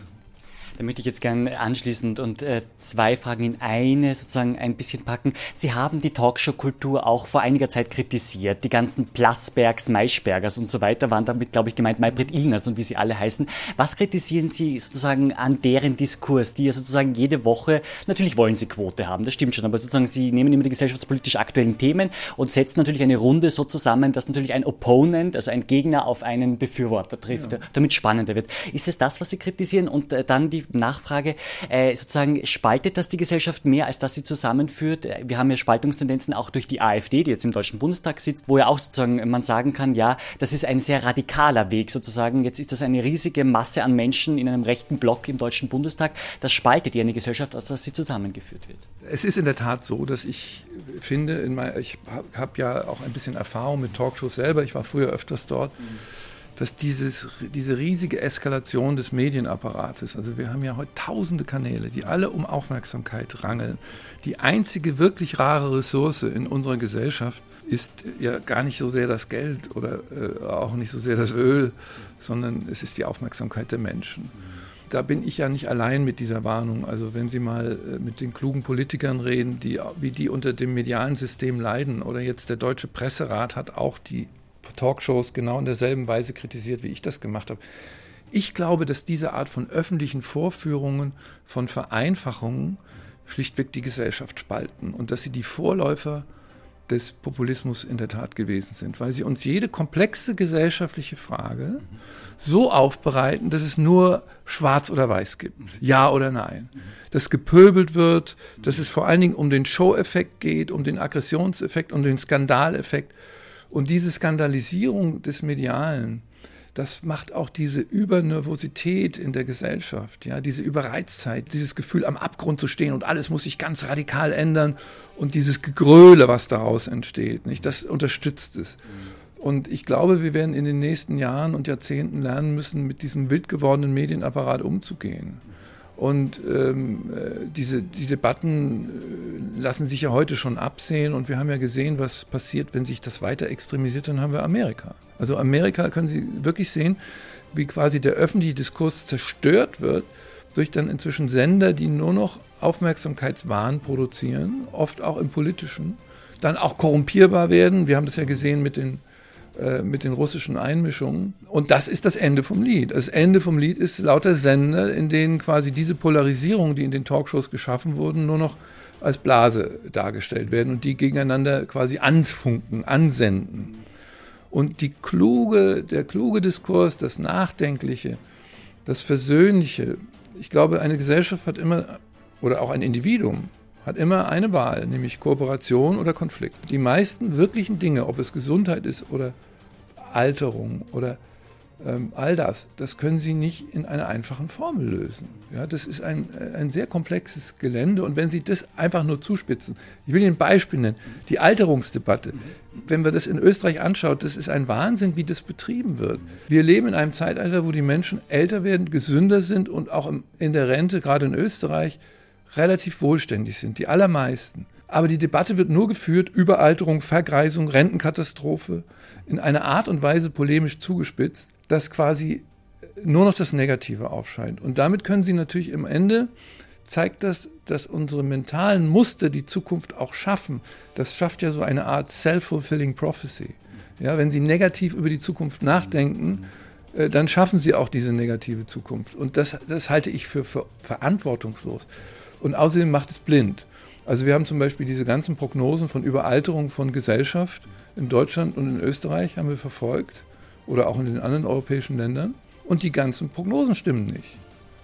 Da möchte ich jetzt gerne anschließend und äh, zwei Fragen in eine sozusagen ein bisschen packen. Sie haben die Talkshow-Kultur auch vor einiger Zeit kritisiert. Die ganzen Plasbergs, Maischbergers und so weiter waren damit, glaube ich, gemeint Maybrit Illners und wie sie alle heißen. Was kritisieren Sie sozusagen an deren Diskurs, die ja sozusagen jede Woche, natürlich wollen sie Quote haben, das stimmt schon, aber sozusagen sie nehmen immer die gesellschaftspolitisch aktuellen Themen und setzen natürlich eine Runde so zusammen, dass natürlich ein Opponent, also ein Gegner auf einen Befürworter trifft, ja. damit spannender wird. Ist es das, was Sie kritisieren? Und äh, dann die Nachfrage, äh, sozusagen spaltet das die Gesellschaft mehr, als dass sie zusammenführt? Wir haben ja Spaltungstendenzen auch durch die AfD, die jetzt im Deutschen Bundestag sitzt, wo ja auch sozusagen man sagen kann, ja, das ist ein sehr radikaler Weg sozusagen. Jetzt ist das eine riesige Masse an Menschen in einem rechten Block im Deutschen Bundestag. Das spaltet ja eine Gesellschaft, als dass sie zusammengeführt wird. Es ist in der Tat so, dass ich finde, mein, ich habe hab ja auch ein bisschen Erfahrung mit Talkshows selber. Ich war früher öfters dort. Mhm dass dieses, diese riesige Eskalation des Medienapparates, also wir haben ja heute tausende Kanäle, die alle um Aufmerksamkeit rangeln. Die einzige wirklich rare Ressource in unserer Gesellschaft ist ja gar nicht so sehr das Geld oder äh, auch nicht so sehr das Öl, sondern es ist die Aufmerksamkeit der Menschen. da bin ich ja nicht allein mit dieser Warnung. Also wenn Sie mal äh, mit den klugen Politikern reden, die, wie die unter dem medialen System leiden, oder jetzt der Deutsche Presserat hat auch die Talkshows genau in derselben Weise kritisiert, wie ich das gemacht habe. Ich glaube, dass diese Art von öffentlichen Vorführungen, von Vereinfachungen schlichtweg die Gesellschaft spalten und dass sie die Vorläufer des Populismus in der Tat gewesen sind, weil sie uns jede komplexe gesellschaftliche Frage so aufbereiten, dass es nur schwarz oder weiß gibt, ja oder nein, dass gepöbelt wird, dass es vor allen Dingen um den Show-Effekt geht, um den Aggressionseffekt, um den Skandaleffekt und diese Skandalisierung des Medialen das macht auch diese Übernervosität in der Gesellschaft, ja, diese Überreiztheit, dieses Gefühl am Abgrund zu stehen und alles muss sich ganz radikal ändern und dieses Gegröle, was daraus entsteht, nicht, das unterstützt es. Und ich glaube, wir werden in den nächsten Jahren und Jahrzehnten lernen müssen, mit diesem wild gewordenen Medienapparat umzugehen. Und ähm, äh, diese die Debatten äh, lassen sich ja heute schon absehen. Und wir haben ja gesehen, was passiert, wenn sich das weiter extremisiert. Dann haben wir Amerika. Also Amerika können Sie wirklich sehen, wie quasi der öffentliche Diskurs zerstört wird durch dann inzwischen Sender, die nur noch Aufmerksamkeitswahn produzieren, oft auch im politischen, dann auch korrumpierbar werden. Wir haben das ja gesehen mit den mit den russischen Einmischungen. Und das ist das Ende vom Lied. Das Ende vom Lied ist lauter Sender, in denen quasi diese Polarisierungen, die in den Talkshows geschaffen wurden, nur noch als Blase dargestellt werden und die gegeneinander quasi anfunken, ansenden. Und die kluge, der kluge Diskurs, das Nachdenkliche, das Versöhnliche, ich glaube, eine Gesellschaft hat immer, oder auch ein Individuum, hat immer eine Wahl, nämlich Kooperation oder Konflikt. Die meisten wirklichen Dinge, ob es Gesundheit ist oder Alterung oder ähm, all das, das können Sie nicht in einer einfachen Formel lösen. Ja, das ist ein, ein sehr komplexes Gelände und wenn Sie das einfach nur zuspitzen, ich will Ihnen ein Beispiel nennen, die Alterungsdebatte, wenn wir das in Österreich anschauen, das ist ein Wahnsinn, wie das betrieben wird. Wir leben in einem Zeitalter, wo die Menschen älter werden, gesünder sind und auch in der Rente, gerade in Österreich, relativ wohlständig sind, die allermeisten. Aber die Debatte wird nur geführt, Überalterung, Vergreisung, Rentenkatastrophe, in einer Art und Weise polemisch zugespitzt, dass quasi nur noch das Negative aufscheint. Und damit können Sie natürlich im Ende, zeigt das, dass unsere mentalen Muster die Zukunft auch schaffen. Das schafft ja so eine Art self-fulfilling prophecy. Ja, wenn Sie negativ über die Zukunft nachdenken, äh, dann schaffen Sie auch diese negative Zukunft. Und das, das halte ich für, für verantwortungslos. Und außerdem macht es blind. Also wir haben zum Beispiel diese ganzen Prognosen von Überalterung von Gesellschaft in Deutschland und in Österreich haben wir verfolgt oder auch in den anderen europäischen Ländern. Und die ganzen Prognosen stimmen nicht.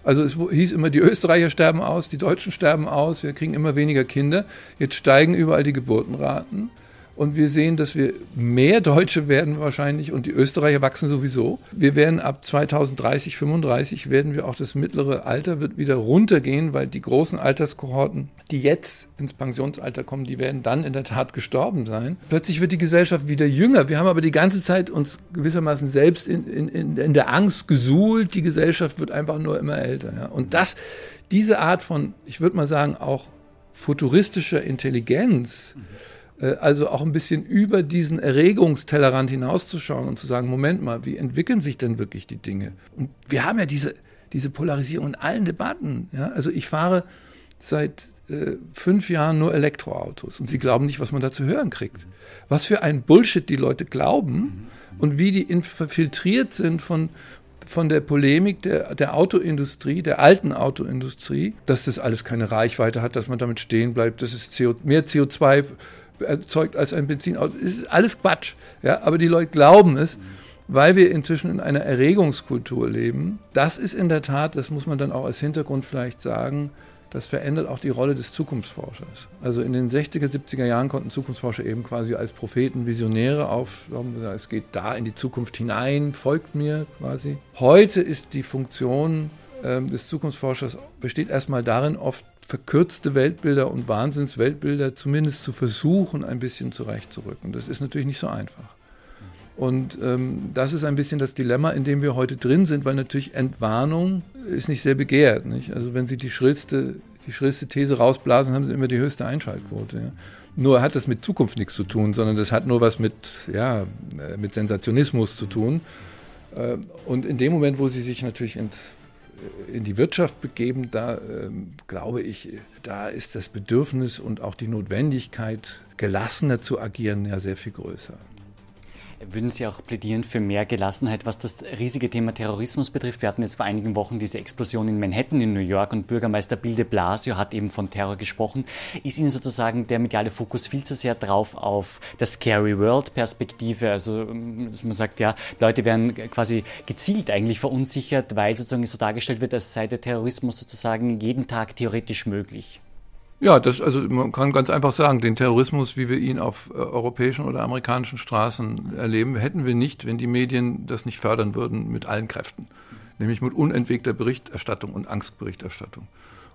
Also es hieß immer, die Österreicher sterben aus, die Deutschen sterben aus, wir kriegen immer weniger Kinder. Jetzt steigen überall die Geburtenraten. Und wir sehen, dass wir mehr Deutsche werden wahrscheinlich und die Österreicher wachsen sowieso. Wir werden ab 2030, 35 werden wir auch das mittlere Alter wird wieder runtergehen, weil die großen Alterskohorten, die jetzt ins Pensionsalter kommen, die werden dann in der Tat gestorben sein. Plötzlich wird die Gesellschaft wieder jünger. Wir haben aber die ganze Zeit uns gewissermaßen selbst in, in, in der Angst gesuhlt. Die Gesellschaft wird einfach nur immer älter. Ja. Und das, diese Art von, ich würde mal sagen, auch futuristischer Intelligenz, mhm also auch ein bisschen über diesen Erregungstellerrand hinauszuschauen und zu sagen, Moment mal, wie entwickeln sich denn wirklich die Dinge? Und wir haben ja diese, diese Polarisierung in allen Debatten. Ja? Also ich fahre seit äh, fünf Jahren nur Elektroautos und sie glauben nicht, was man da zu hören kriegt. Was für ein Bullshit die Leute glauben und wie die infiltriert sind von, von der Polemik der, der Autoindustrie, der alten Autoindustrie, dass das alles keine Reichweite hat, dass man damit stehen bleibt, dass es CO, mehr CO2 erzeugt als ein Benzinauto. Es ist alles Quatsch. Ja? Aber die Leute glauben es, weil wir inzwischen in einer Erregungskultur leben. Das ist in der Tat, das muss man dann auch als Hintergrund vielleicht sagen, das verändert auch die Rolle des Zukunftsforschers. Also in den 60er, 70er Jahren konnten Zukunftsforscher eben quasi als Propheten, Visionäre auflaufen. Es geht da in die Zukunft hinein, folgt mir quasi. Heute ist die Funktion ähm, des Zukunftsforschers besteht erstmal darin, oft verkürzte Weltbilder und Wahnsinnsweltbilder zumindest zu versuchen, ein bisschen zurechtzurücken. Das ist natürlich nicht so einfach. Und ähm, das ist ein bisschen das Dilemma, in dem wir heute drin sind, weil natürlich Entwarnung ist nicht sehr begehrt. Nicht? Also wenn Sie die schrillste, die schrillste These rausblasen, haben Sie immer die höchste Einschaltquote. Ja? Nur hat das mit Zukunft nichts zu tun, sondern das hat nur was mit, ja, äh, mit Sensationismus zu tun. Äh, und in dem Moment, wo Sie sich natürlich ins in die Wirtschaft begeben, da äh, glaube ich, da ist das Bedürfnis und auch die Notwendigkeit, gelassener zu agieren, ja sehr viel größer. Würden Sie auch plädieren für mehr Gelassenheit, was das riesige Thema Terrorismus betrifft? Wir hatten jetzt vor einigen Wochen diese Explosion in Manhattan in New York und Bürgermeister Bill de Blasio hat eben von Terror gesprochen. Ist Ihnen sozusagen der mediale Fokus viel zu sehr drauf auf der Scary World Perspektive? Also dass man sagt, ja, Leute werden quasi gezielt eigentlich verunsichert, weil sozusagen so dargestellt wird, als sei der Terrorismus sozusagen jeden Tag theoretisch möglich. Ja, das, also man kann ganz einfach sagen, den Terrorismus, wie wir ihn auf äh, europäischen oder amerikanischen Straßen erleben, hätten wir nicht, wenn die Medien das nicht fördern würden mit allen Kräften. Nämlich mit unentwegter Berichterstattung und Angstberichterstattung.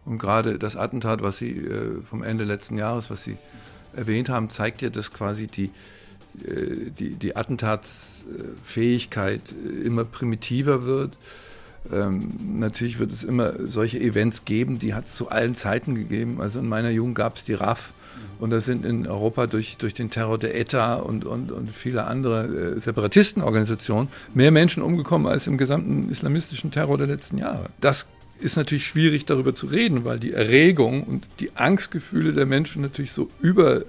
Und gerade das Attentat, was Sie äh, vom Ende letzten Jahres, was Sie erwähnt haben, zeigt ja, dass quasi die, äh, die, die Attentatsfähigkeit äh, immer primitiver wird ähm, natürlich wird es immer solche Events geben, die hat es zu allen Zeiten gegeben. Also in meiner Jugend gab es die RAF und da sind in Europa durch, durch den Terror der ETA und, und, und viele andere äh, Separatistenorganisationen mehr Menschen umgekommen als im gesamten islamistischen Terror der letzten Jahre. Das ist natürlich schwierig darüber zu reden, weil die Erregung und die Angstgefühle der Menschen natürlich so über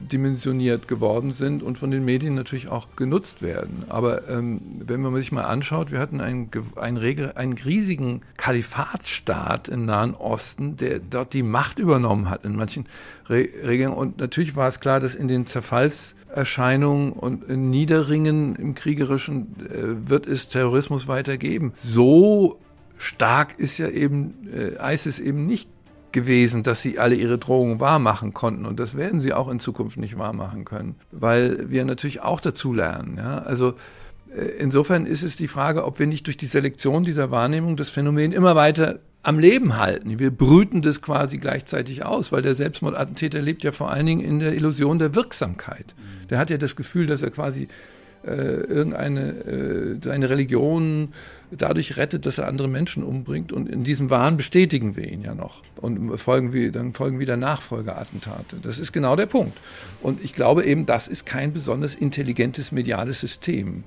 dimensioniert geworden sind und von den Medien natürlich auch genutzt werden. Aber ähm, wenn man sich mal anschaut, wir hatten einen, einen, Regel, einen riesigen Kalifatsstaat im Nahen Osten, der dort die Macht übernommen hat in manchen Re Regeln. Und natürlich war es klar, dass in den Zerfallserscheinungen und in Niederringen im Kriegerischen äh, wird es Terrorismus weitergeben. So stark ist ja eben äh, ISIS eben nicht gewesen, dass sie alle ihre Drohungen wahrmachen konnten. Und das werden sie auch in Zukunft nicht wahrmachen können, weil wir natürlich auch dazu lernen. Ja? Also äh, insofern ist es die Frage, ob wir nicht durch die Selektion dieser Wahrnehmung das Phänomen immer weiter am Leben halten. Wir brüten das quasi gleichzeitig aus, weil der Selbstmordattentäter lebt ja vor allen Dingen in der Illusion der Wirksamkeit. Der hat ja das Gefühl, dass er quasi äh, irgendeine äh, seine Religion dadurch rettet, dass er andere Menschen umbringt. Und in diesem Wahn bestätigen wir ihn ja noch. Und folgen wir, dann folgen wieder Nachfolgeattentate. Das ist genau der Punkt. Und ich glaube eben, das ist kein besonders intelligentes mediales System,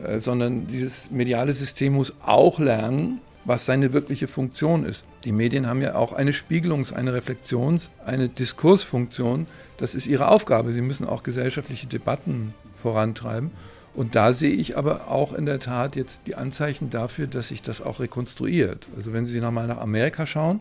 mhm. äh, sondern dieses mediale System muss auch lernen, was seine wirkliche Funktion ist. Die Medien haben ja auch eine Spiegelungs-, eine Reflexions-, eine Diskursfunktion. Das ist ihre Aufgabe. Sie müssen auch gesellschaftliche Debatten vorantreiben. Und da sehe ich aber auch in der Tat jetzt die Anzeichen dafür, dass sich das auch rekonstruiert. Also wenn Sie nochmal nach Amerika schauen,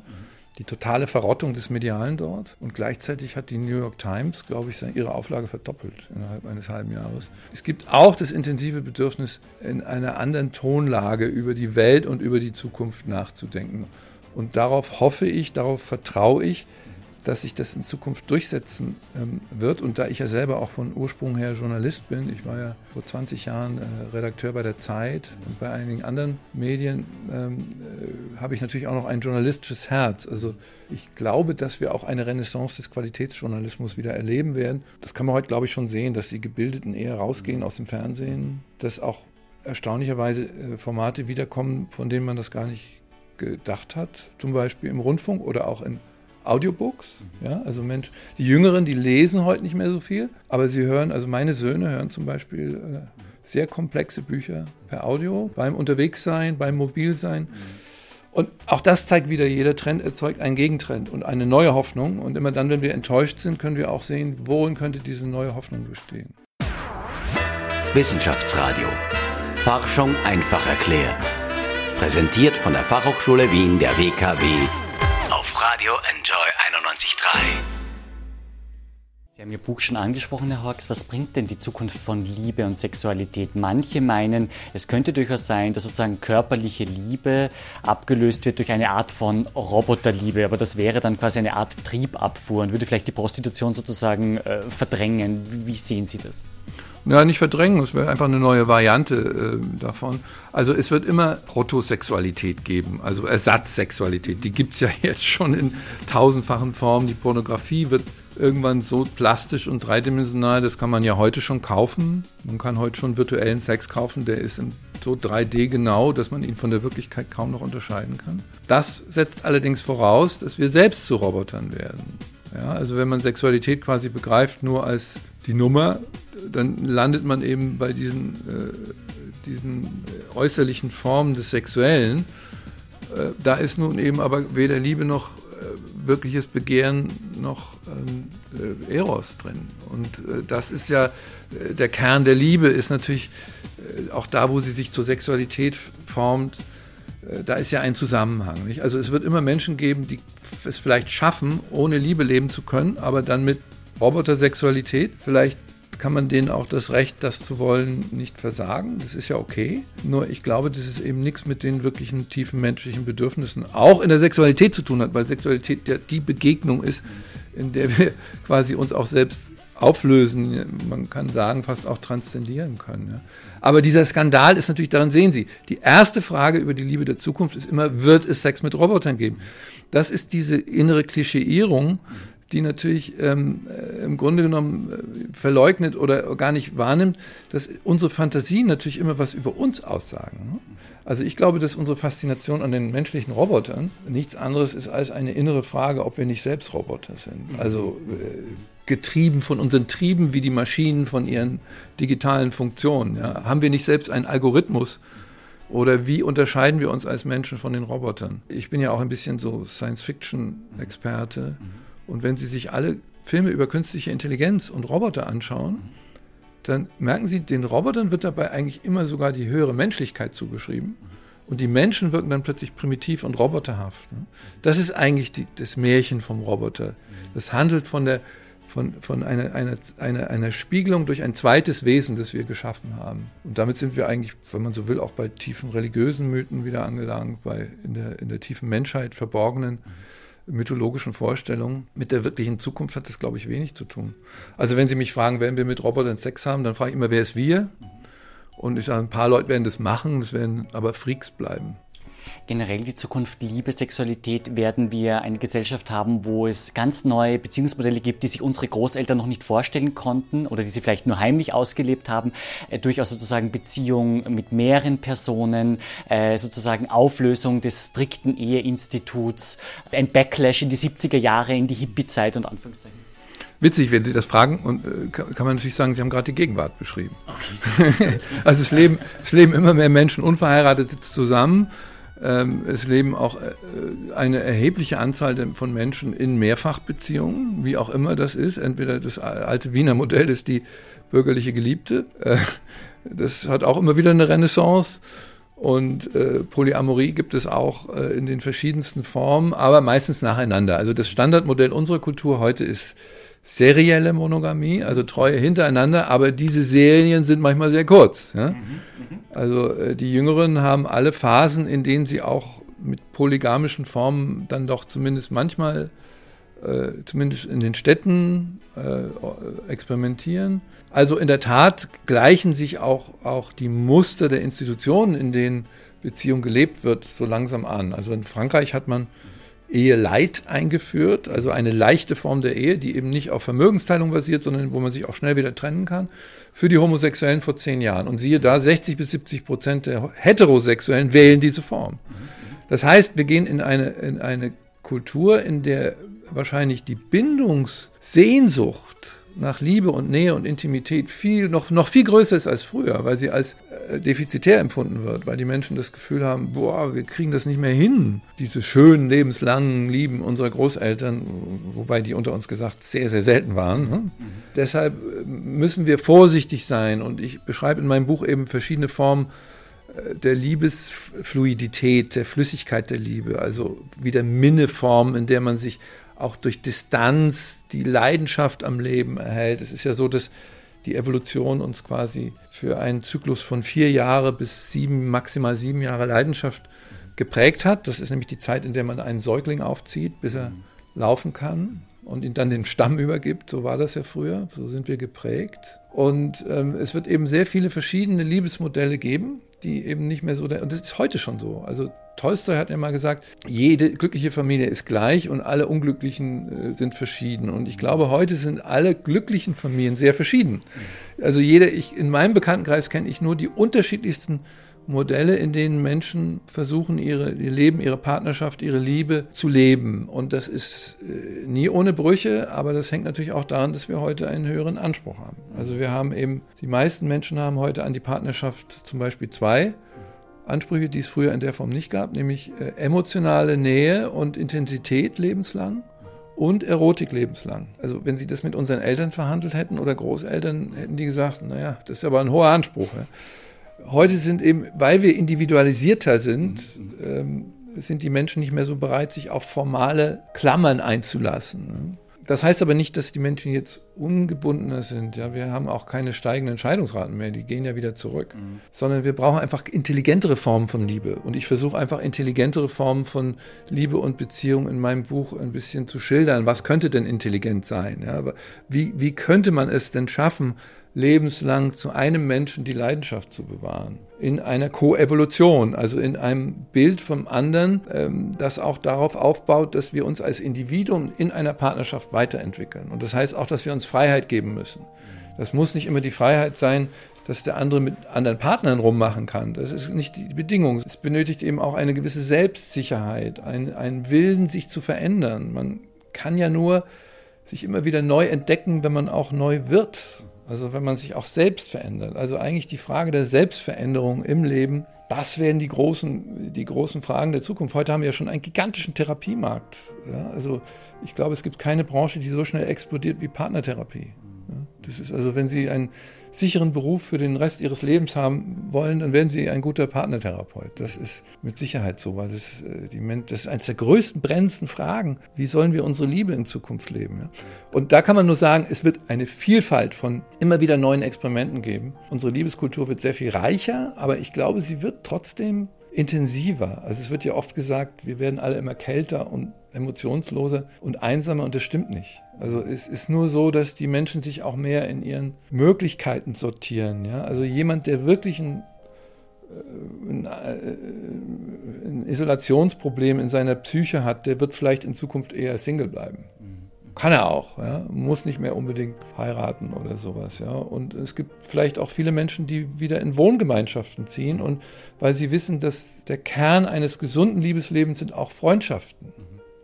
die totale Verrottung des Medialen dort und gleichzeitig hat die New York Times, glaube ich, ihre Auflage verdoppelt innerhalb eines halben Jahres. Es gibt auch das intensive Bedürfnis, in einer anderen Tonlage über die Welt und über die Zukunft nachzudenken. Und darauf hoffe ich, darauf vertraue ich, dass sich das in Zukunft durchsetzen ähm, wird. Und da ich ja selber auch von Ursprung her Journalist bin, ich war ja vor 20 Jahren äh, Redakteur bei der Zeit und bei einigen anderen Medien, ähm, äh, habe ich natürlich auch noch ein journalistisches Herz. Also ich glaube, dass wir auch eine Renaissance des Qualitätsjournalismus wieder erleben werden. Das kann man heute, glaube ich, schon sehen, dass die Gebildeten eher rausgehen aus dem Fernsehen, dass auch erstaunlicherweise äh, Formate wiederkommen, von denen man das gar nicht gedacht hat, zum Beispiel im Rundfunk oder auch in Audiobooks. Ja, also Mensch, die Jüngeren, die lesen heute nicht mehr so viel, aber sie hören, also meine Söhne hören zum Beispiel äh, sehr komplexe Bücher per Audio beim Unterwegssein, beim Mobilsein. Und auch das zeigt wieder, jeder Trend erzeugt einen Gegentrend und eine neue Hoffnung. Und immer dann, wenn wir enttäuscht sind, können wir auch sehen, worin könnte diese neue Hoffnung bestehen. Wissenschaftsradio. Forschung einfach erklärt. Präsentiert von der Fachhochschule Wien der WKW Radio Enjoy 91.3. Sie haben Ihr Buch schon angesprochen, Herr Hawks. Was bringt denn die Zukunft von Liebe und Sexualität? Manche meinen, es könnte durchaus sein, dass sozusagen körperliche Liebe abgelöst wird durch eine Art von Roboterliebe. Aber das wäre dann quasi eine Art Triebabfuhr und würde vielleicht die Prostitution sozusagen äh, verdrängen. Wie sehen Sie das? Ja, nicht verdrängen, es wäre einfach eine neue Variante äh, davon. Also es wird immer Protosexualität geben, also Ersatzsexualität. Die gibt es ja jetzt schon in tausendfachen Formen. Die Pornografie wird irgendwann so plastisch und dreidimensional, das kann man ja heute schon kaufen. Man kann heute schon virtuellen Sex kaufen, der ist so 3D genau, dass man ihn von der Wirklichkeit kaum noch unterscheiden kann. Das setzt allerdings voraus, dass wir selbst zu Robotern werden. Ja, also wenn man Sexualität quasi begreift nur als die Nummer, dann landet man eben bei diesen, äh, diesen äußerlichen Formen des Sexuellen. Äh, da ist nun eben aber weder Liebe noch äh, wirkliches Begehren noch ähm, äh, Eros drin. Und äh, das ist ja äh, der Kern der Liebe, ist natürlich äh, auch da, wo sie sich zur Sexualität formt, da ist ja ein Zusammenhang. Nicht? Also es wird immer Menschen geben, die es vielleicht schaffen, ohne Liebe leben zu können, aber dann mit Robotersexualität vielleicht kann man denen auch das Recht, das zu wollen, nicht versagen. Das ist ja okay. Nur ich glaube, dass es eben nichts mit den wirklichen tiefen menschlichen Bedürfnissen auch in der Sexualität zu tun hat, weil Sexualität ja die Begegnung ist, in der wir quasi uns auch selbst auflösen, man kann sagen, fast auch transzendieren können. Ja. Aber dieser Skandal ist natürlich, daran sehen Sie, die erste Frage über die Liebe der Zukunft ist immer, wird es Sex mit Robotern geben? Das ist diese innere Klischeeierung, die natürlich ähm, äh, im Grunde genommen äh, verleugnet oder gar nicht wahrnimmt, dass unsere Fantasien natürlich immer was über uns aussagen. Ne? Also ich glaube, dass unsere Faszination an den menschlichen Robotern nichts anderes ist als eine innere Frage, ob wir nicht selbst Roboter sind. Also äh, getrieben von unseren Trieben wie die Maschinen von ihren digitalen Funktionen. Ja? Haben wir nicht selbst einen Algorithmus? Oder wie unterscheiden wir uns als Menschen von den Robotern? Ich bin ja auch ein bisschen so Science-Fiction-Experte. Mhm. Und wenn Sie sich alle Filme über künstliche Intelligenz und Roboter anschauen, dann merken Sie, den Robotern wird dabei eigentlich immer sogar die höhere Menschlichkeit zugeschrieben. Und die Menschen wirken dann plötzlich primitiv und roboterhaft. Ne? Das ist eigentlich die, das Märchen vom Roboter. Das handelt von, der, von, von einer, einer, einer, einer Spiegelung durch ein zweites Wesen, das wir geschaffen haben. Und damit sind wir eigentlich, wenn man so will, auch bei tiefen religiösen Mythen wieder angelangt, bei in der, in der tiefen Menschheit verborgenen mythologischen Vorstellungen. Mit der wirklichen Zukunft hat das, glaube ich, wenig zu tun. Also wenn Sie mich fragen, werden wir mit Robotern Sex haben, dann frage ich immer, wer ist wir? Und ich sage, ein paar Leute werden das machen, das werden aber Freaks bleiben generell die Zukunft Liebe, Sexualität werden wir eine Gesellschaft haben, wo es ganz neue Beziehungsmodelle gibt, die sich unsere Großeltern noch nicht vorstellen konnten oder die sie vielleicht nur heimlich ausgelebt haben. Äh, durchaus sozusagen Beziehung mit mehreren Personen, äh, sozusagen Auflösung des strikten Eheinstituts, ein Backlash in die 70er Jahre, in die Hippie-Zeit und Anführungszeichen. Witzig, wenn Sie das fragen, und äh, kann, kann, man natürlich sagen, Sie haben gerade die Gegenwart beschrieben. Okay. also es leben, es leben immer mehr Menschen unverheiratet zusammen es leben auch äh, eine erhebliche Anzahl von Menschen in Mehrfachbeziehungen, wie auch immer das ist. Entweder das alte Wiener Modell ist die bürgerliche Geliebte. Äh, das hat auch immer wieder eine Renaissance. Und äh, Polyamorie gibt es auch in den verschiedensten Formen, aber meistens nacheinander. Also das Standardmodell unserer Kultur heute ist serielle Monogamie, also Treue hintereinander, aber diese Serien sind manchmal sehr kurz. Ja? Mhm, mhm. also äh, die Jüngeren haben alle Phasen, in denen sie auch mit polygamischen Formen dann doch zumindest manchmal, äh, zumindest in den Städten, äh, experimentieren. Also in der Tat gleichen sich auch, auch die Muster der Institutionen, in denen Beziehung gelebt wird, so langsam an. Also in Frankreich hat man Eheleid eingeführt, also eine leichte Form der Ehe, die eben nicht auf Vermögensteilung basiert, sondern wo man sich auch schnell wieder trennen kann, für die Homosexuellen vor zehn Jahren. Und siehe da, 60 bis 70 Prozent der Heterosexuellen wählen diese Form. Das heißt, wir gehen in eine, in eine Kultur, in der wahrscheinlich die Bindungssehnsucht nach Liebe und Nähe und Intimität viel, noch, noch viel größer ist als früher, weil sie als äh, defizitär empfunden wird, weil die Menschen das Gefühl haben, boah, wir kriegen das nicht mehr hin, diese schönen, lebenslangen Lieben unserer Großeltern, wobei die unter uns gesagt sehr, sehr selten waren. Ne? Mhm. Deshalb äh, müssen wir vorsichtig sein und ich beschreibe in meinem Buch eben verschiedene Formen äh, der Liebesfluidität, der Flüssigkeit der Liebe, also wie der Minneform, in der man sich auch durch Distanz die Leidenschaft am Leben erhält. Es ist ja so, dass die Evolution uns quasi für einen Zyklus von vier Jahre bis sieben, maximal sieben Jahre Leidenschaft geprägt hat. Das ist nämlich die Zeit, in der man einen Säugling aufzieht, bis er laufen kann und ihn dann dem Stamm übergibt. So war das ja früher, so sind wir geprägt. Und ähm, es wird eben sehr viele verschiedene Liebesmodelle geben, die eben nicht mehr so, und das ist heute schon so. Also Tolstoi hat immer gesagt, jede glückliche Familie ist gleich und alle unglücklichen äh, sind verschieden. Und ich glaube, heute sind alle glücklichen Familien sehr verschieden. Also jeder, ich, in meinem Bekanntenkreis kenne ich nur die unterschiedlichsten Modelle, in denen Menschen versuchen, ihre, ihr Leben, ihre Partnerschaft, ihre Liebe zu leben. Und das ist äh, nie ohne Brüche, aber das hängt natürlich auch daran, dass wir heute einen höheren Anspruch haben. Also wir haben eben, die meisten Menschen haben heute an die Partnerschaft zum Beispiel zwei Ansprüche, die es früher in der Form nicht gab, nämlich äh, emotionale Nähe und Intensität lebenslang und Erotik lebenslang. Also wenn Sie das mit unseren Eltern verhandelt hätten oder Großeltern, hätten die gesagt, naja, das ist aber ein hoher Anspruch. Ja. Heute sind eben, weil wir individualisierter sind, ähm, sind die Menschen nicht mehr so bereit, sich auf formale Klammern einzulassen. Das heißt aber nicht, dass die Menschen jetzt ungebundener sind. Ja, wir haben auch keine steigenden Scheidungsraten mehr, die gehen ja wieder zurück. Mhm. Sondern wir brauchen einfach intelligentere Formen von Liebe. Und ich versuche einfach intelligentere Formen von Liebe und Beziehung in meinem Buch ein bisschen zu schildern. Was könnte denn intelligent sein? Ja, aber wie, wie könnte man es denn schaffen, lebenslang zu einem Menschen die Leidenschaft zu bewahren. In einer Koevolution, also in einem Bild vom anderen, ähm, das auch darauf aufbaut, dass wir uns als Individuum in einer Partnerschaft weiterentwickeln. Und das heißt auch, dass wir uns Freiheit geben müssen. Das muss nicht immer die Freiheit sein, dass der andere mit anderen Partnern rummachen kann. Das ist nicht die Bedingung. Es benötigt eben auch eine gewisse Selbstsicherheit, einen, einen Willen, sich zu verändern. Man kann ja nur sich immer wieder neu entdecken, wenn man auch neu wird. Also wenn man sich auch selbst verändert. Also eigentlich die Frage der Selbstveränderung im Leben, das werden die großen, die großen Fragen der Zukunft. Heute haben wir ja schon einen gigantischen Therapiemarkt. Ja, also ich glaube, es gibt keine Branche, die so schnell explodiert wie Partnertherapie. Das ist also, wenn Sie ein sicheren Beruf für den Rest ihres Lebens haben wollen, dann werden sie ein guter Partnertherapeut. Das ist mit Sicherheit so, weil das, äh, das ist eines der größten brennendsten Fragen. Wie sollen wir unsere Liebe in Zukunft leben? Und da kann man nur sagen, es wird eine Vielfalt von immer wieder neuen Experimenten geben. Unsere Liebeskultur wird sehr viel reicher, aber ich glaube, sie wird trotzdem intensiver. Also es wird ja oft gesagt, wir werden alle immer kälter und emotionsloser und einsamer und das stimmt nicht. Also es ist nur so, dass die Menschen sich auch mehr in ihren Möglichkeiten sortieren. Ja? Also jemand, der wirklich ein, äh, ein, äh, ein Isolationsproblem in seiner Psyche hat, der wird vielleicht in Zukunft eher Single bleiben. Kann er auch, ja? muss nicht mehr unbedingt heiraten oder sowas. Ja? Und es gibt vielleicht auch viele Menschen, die wieder in Wohngemeinschaften ziehen und weil sie wissen, dass der Kern eines gesunden Liebeslebens sind auch Freundschaften,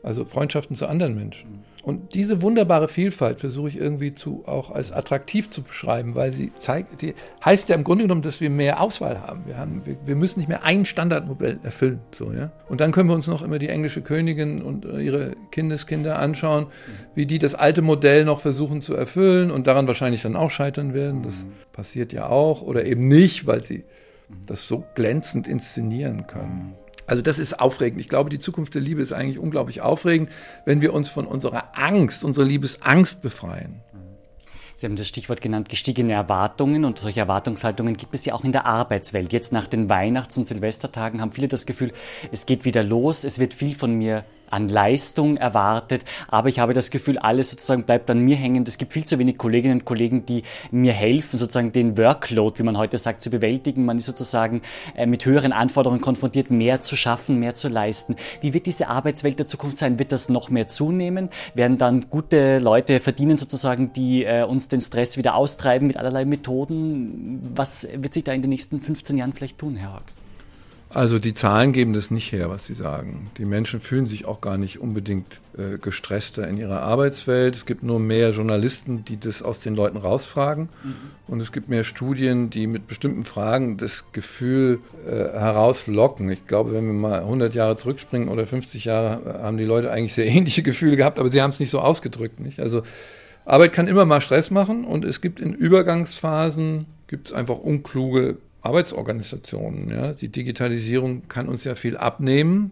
also Freundschaften zu anderen Menschen. Und diese wunderbare Vielfalt versuche ich irgendwie zu, auch als attraktiv zu beschreiben, weil sie zeigt, die heißt ja im Grunde genommen, dass wir mehr Auswahl haben. Wir, haben, wir, wir müssen nicht mehr ein Standardmodell erfüllen. So, ja? Und dann können wir uns noch immer die englische Königin und ihre Kindeskinder anschauen, wie die das alte Modell noch versuchen zu erfüllen und daran wahrscheinlich dann auch scheitern werden. Das passiert ja auch. Oder eben nicht, weil sie das so glänzend inszenieren können. Also das ist aufregend. Ich glaube, die Zukunft der Liebe ist eigentlich unglaublich aufregend, wenn wir uns von unserer Angst, unserer Liebesangst befreien. Sie haben das Stichwort genannt, gestiegene Erwartungen und solche Erwartungshaltungen gibt es ja auch in der Arbeitswelt. Jetzt nach den Weihnachts- und Silvestertagen haben viele das Gefühl, es geht wieder los, es wird viel von mir an Leistung erwartet, aber ich habe das Gefühl, alles sozusagen bleibt an mir hängen. Es gibt viel zu wenig Kolleginnen und Kollegen, die mir helfen, sozusagen den Workload, wie man heute sagt, zu bewältigen. Man ist sozusagen äh, mit höheren Anforderungen konfrontiert, mehr zu schaffen, mehr zu leisten. Wie wird diese Arbeitswelt der Zukunft sein? Wird das noch mehr zunehmen? Werden dann gute Leute verdienen sozusagen, die äh, uns den Stress wieder austreiben mit allerlei Methoden? Was wird sich da in den nächsten 15 Jahren vielleicht tun, Herr Hawks? Also die Zahlen geben das nicht her, was Sie sagen. Die Menschen fühlen sich auch gar nicht unbedingt äh, gestresster in ihrer Arbeitswelt. Es gibt nur mehr Journalisten, die das aus den Leuten rausfragen. Mhm. Und es gibt mehr Studien, die mit bestimmten Fragen das Gefühl äh, herauslocken. Ich glaube, wenn wir mal 100 Jahre zurückspringen oder 50 Jahre, haben die Leute eigentlich sehr ähnliche Gefühle gehabt, aber sie haben es nicht so ausgedrückt. Nicht? Also Arbeit kann immer mal Stress machen und es gibt in Übergangsphasen gibt es einfach unkluge Arbeitsorganisationen. Ja? Die Digitalisierung kann uns ja viel abnehmen,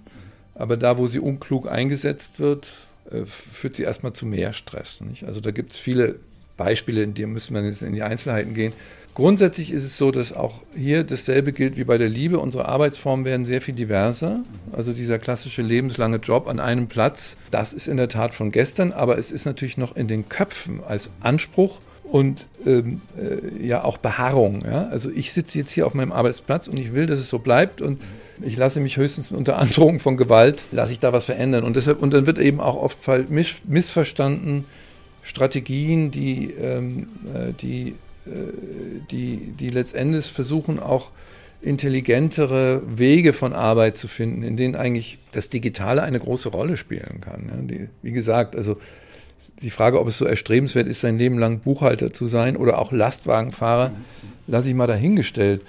aber da, wo sie unklug eingesetzt wird, äh, führt sie erstmal zu mehr Stress. Nicht? Also da gibt es viele Beispiele, in denen müssen wir jetzt in die Einzelheiten gehen. Grundsätzlich ist es so, dass auch hier dasselbe gilt wie bei der Liebe. Unsere Arbeitsformen werden sehr viel diverser. Also dieser klassische lebenslange Job an einem Platz, das ist in der Tat von gestern, aber es ist natürlich noch in den Köpfen als Anspruch und ähm, äh, ja auch Beharrung. Ja? Also ich sitze jetzt hier auf meinem Arbeitsplatz und ich will, dass es so bleibt und ich lasse mich höchstens unter Androhung von Gewalt, lasse ich da was verändern. Und deshalb, und dann wird eben auch oft miss, missverstanden Strategien, die, ähm, äh, die, äh, die, die letztendlich versuchen auch intelligentere Wege von Arbeit zu finden, in denen eigentlich das Digitale eine große Rolle spielen kann. Ja? Die, wie gesagt, also die Frage, ob es so erstrebenswert ist, sein Leben lang Buchhalter zu sein oder auch Lastwagenfahrer, lasse ich mal dahingestellt.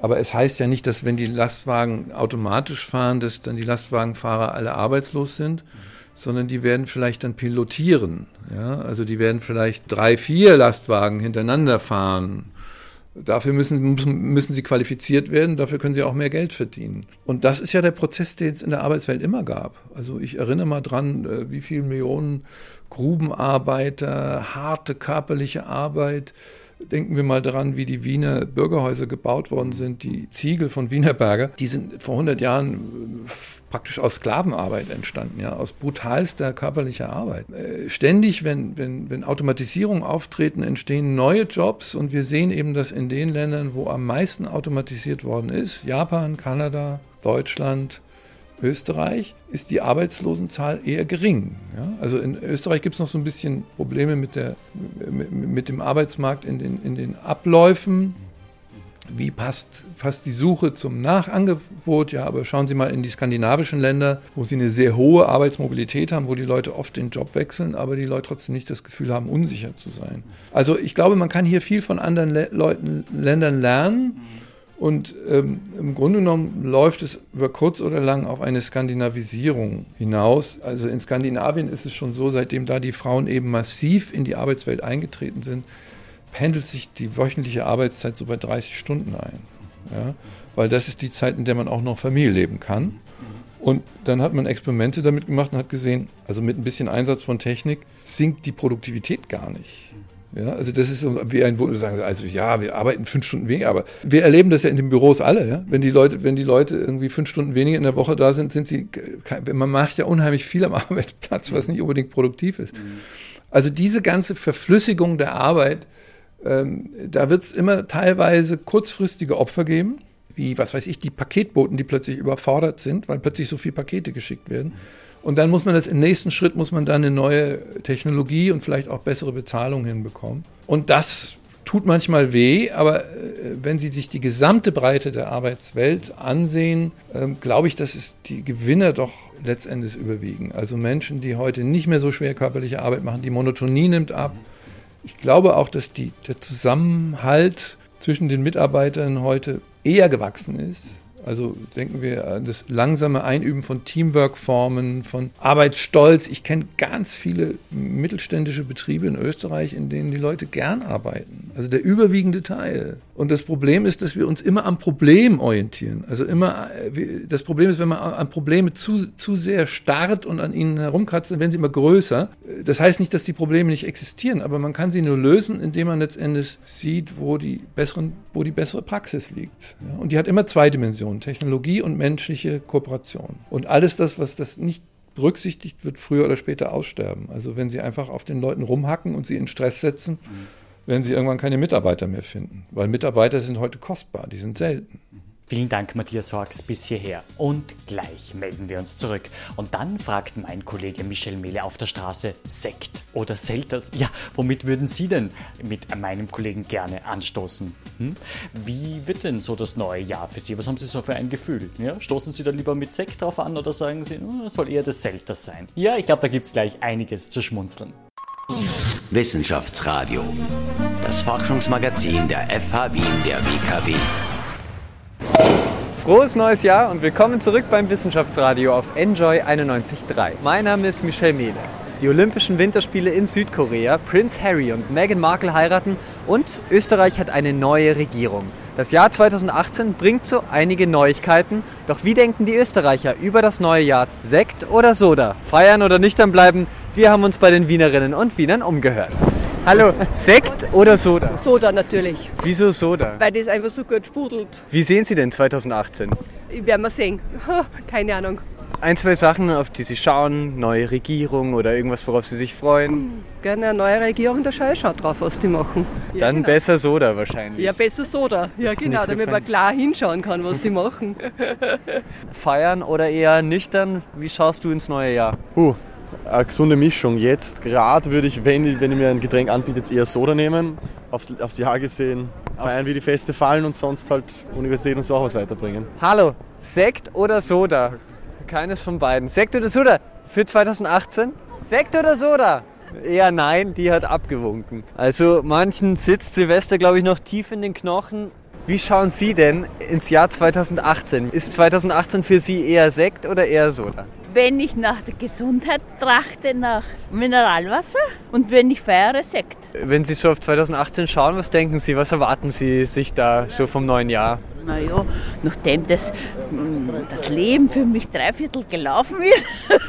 Aber es heißt ja nicht, dass wenn die Lastwagen automatisch fahren, dass dann die Lastwagenfahrer alle arbeitslos sind, sondern die werden vielleicht dann pilotieren. Ja? Also die werden vielleicht drei, vier Lastwagen hintereinander fahren. Dafür müssen, müssen, sie qualifiziert werden, dafür können sie auch mehr Geld verdienen. Und das ist ja der Prozess, den es in der Arbeitswelt immer gab. Also ich erinnere mal dran, äh, wie viele Millionen Grubenarbeiter, harte körperliche Arbeit, Denken wir mal daran, wie die Wiener Bürgerhäuser gebaut worden sind, die Ziegel von Wienerberger, die sind vor 100 Jahren äh, praktisch aus Sklavenarbeit entstanden, ja, aus brutalster körperlicher Arbeit. Äh, ständig, wenn, wenn, wenn Automatisierung auftreten, entstehen neue Jobs und wir sehen eben, dass in den Ländern, wo am meisten automatisiert worden ist, Japan, Kanada, Deutschland, Österreich ist die Arbeitslosenzahl eher gering. Ja? Also in Österreich gibt es noch so ein bisschen Probleme mit, der, mit dem Arbeitsmarkt in den, in den Abläufen. Wie passt, passt die Suche zum Nachangebot? Ja, aber schauen Sie mal in die skandinavischen Länder, wo Sie eine sehr hohe Arbeitsmobilität haben, wo die Leute oft den Job wechseln, aber die Leute trotzdem nicht das Gefühl haben, unsicher zu sein. Also ich glaube, man kann hier viel von anderen Le Leuten, Ländern lernen. Und ähm, im Grunde genommen läuft es über kurz oder lang auf eine Skandinavisierung hinaus. Also in Skandinavien ist es schon so, seitdem da die Frauen eben massiv in die Arbeitswelt eingetreten sind, pendelt sich die wöchentliche Arbeitszeit so bei 30 Stunden ein. Ja? Weil das ist die Zeit, in der man auch noch Familie leben kann. Und dann hat man Experimente damit gemacht und hat gesehen, also mit ein bisschen Einsatz von Technik sinkt die Produktivität gar nicht. Ja, also das ist wie ein Wunsch, sagen also ja, wir arbeiten fünf Stunden weniger, aber wir erleben das ja in den Büros alle, ja. Wenn die Leute, wenn die Leute irgendwie fünf Stunden weniger in der Woche da sind, sind sie, man macht ja unheimlich viel am Arbeitsplatz, was nicht unbedingt produktiv ist. Also diese ganze Verflüssigung der Arbeit, ähm, da wird es immer teilweise kurzfristige Opfer geben, wie, was weiß ich, die Paketboten, die plötzlich überfordert sind, weil plötzlich so viele Pakete geschickt werden. Und dann muss man das im nächsten Schritt, muss man dann eine neue Technologie und vielleicht auch bessere Bezahlung hinbekommen. Und das tut manchmal weh, aber äh, wenn Sie sich die gesamte Breite der Arbeitswelt ansehen, äh, glaube ich, dass es die Gewinner doch letztendlich überwiegen. Also Menschen, die heute nicht mehr so schwer körperliche Arbeit machen, die Monotonie nimmt ab. Ich glaube auch, dass die, der Zusammenhalt zwischen den Mitarbeitern heute eher gewachsen ist also denken wir an das langsame Einüben von Teamwork-Formen, von Arbeitsstolz. Ich kenne ganz viele mittelständische Betriebe in Österreich, in denen die Leute gern arbeiten. Also der überwiegende Teil. Und das Problem ist, dass wir uns immer am Problem orientieren. Also immer, das Problem ist, wenn man an Probleme zu, zu sehr starrt und an ihnen herumkratzt, dann werden sie immer größer. Das heißt nicht, dass die Probleme nicht existieren, aber man kann sie nur lösen, indem man letztendlich sieht, wo die, besseren, wo die bessere Praxis liegt. Und die hat immer zwei Dimensionen, Technologie und menschliche Kooperation. Und alles das, was das nicht berücksichtigt, wird früher oder später aussterben. Also wenn sie einfach auf den Leuten rumhacken und sie in Stress setzen, mhm werden sie irgendwann keine Mitarbeiter mehr finden. Weil Mitarbeiter sind heute kostbar, die sind selten. Vielen Dank, Matthias Horks, bis hierher. Und gleich melden wir uns zurück. Und dann fragt mein Kollege Michel Mehle auf der Straße, Sekt oder Selters? Ja, womit würden Sie denn mit meinem Kollegen gerne anstoßen? Hm? Wie wird denn so das neue Jahr für Sie? Was haben Sie so für ein Gefühl? Ja, stoßen Sie da lieber mit Sekt drauf an oder sagen Sie, oh, soll eher das Selters sein? Ja, ich glaube, da gibt es gleich einiges zu schmunzeln. Wissenschaftsradio, das Forschungsmagazin der FH Wien der WKW. Frohes neues Jahr und willkommen zurück beim Wissenschaftsradio auf Enjoy 91.3. Mein Name ist Michelle Mehle. Die Olympischen Winterspiele in Südkorea, Prince Harry und Meghan Markle heiraten und Österreich hat eine neue Regierung. Das Jahr 2018 bringt so einige Neuigkeiten. Doch wie denken die Österreicher über das neue Jahr? Sekt oder Soda? Feiern oder nüchtern bleiben? Wir haben uns bei den Wienerinnen und Wienern umgehört. Hallo, Sekt oder Soda? Soda natürlich. Wieso Soda? Weil das einfach so gut sprudelt. Wie sehen Sie denn 2018? Werden wir sehen. Keine Ahnung. Ein, zwei Sachen, auf die Sie schauen, neue Regierung oder irgendwas, worauf Sie sich freuen? Gerne eine neue Regierung, da schaue ich schon drauf, was die machen. Ja, Dann genau. besser Soda wahrscheinlich. Ja, besser Soda. Ja, genau, damit man klar hinschauen kann, was die machen. Feiern oder eher nüchtern? Wie schaust du ins neue Jahr? Uh, eine gesunde Mischung. Jetzt gerade würde ich, wenn, wenn ich mir ein Getränk anbiete, jetzt eher Soda nehmen. Aufs, aufs Jahr gesehen feiern, wie die Feste fallen und sonst halt Universität und so auch was weiterbringen. Hallo, Sekt oder Soda? Keines von beiden. Sekt oder Soda? Für 2018? Sekt oder Soda? Eher nein, die hat abgewunken. Also manchen sitzt Silvester, glaube ich, noch tief in den Knochen. Wie schauen Sie denn ins Jahr 2018? Ist 2018 für Sie eher Sekt oder eher Soda? Wenn ich nach der Gesundheit trachte, nach Mineralwasser und wenn ich feiere, Sekt. Wenn Sie so auf 2018 schauen, was denken Sie, was erwarten Sie sich da so vom neuen Jahr? Naja, nachdem das, mm, das Leben für mich dreiviertel gelaufen ist,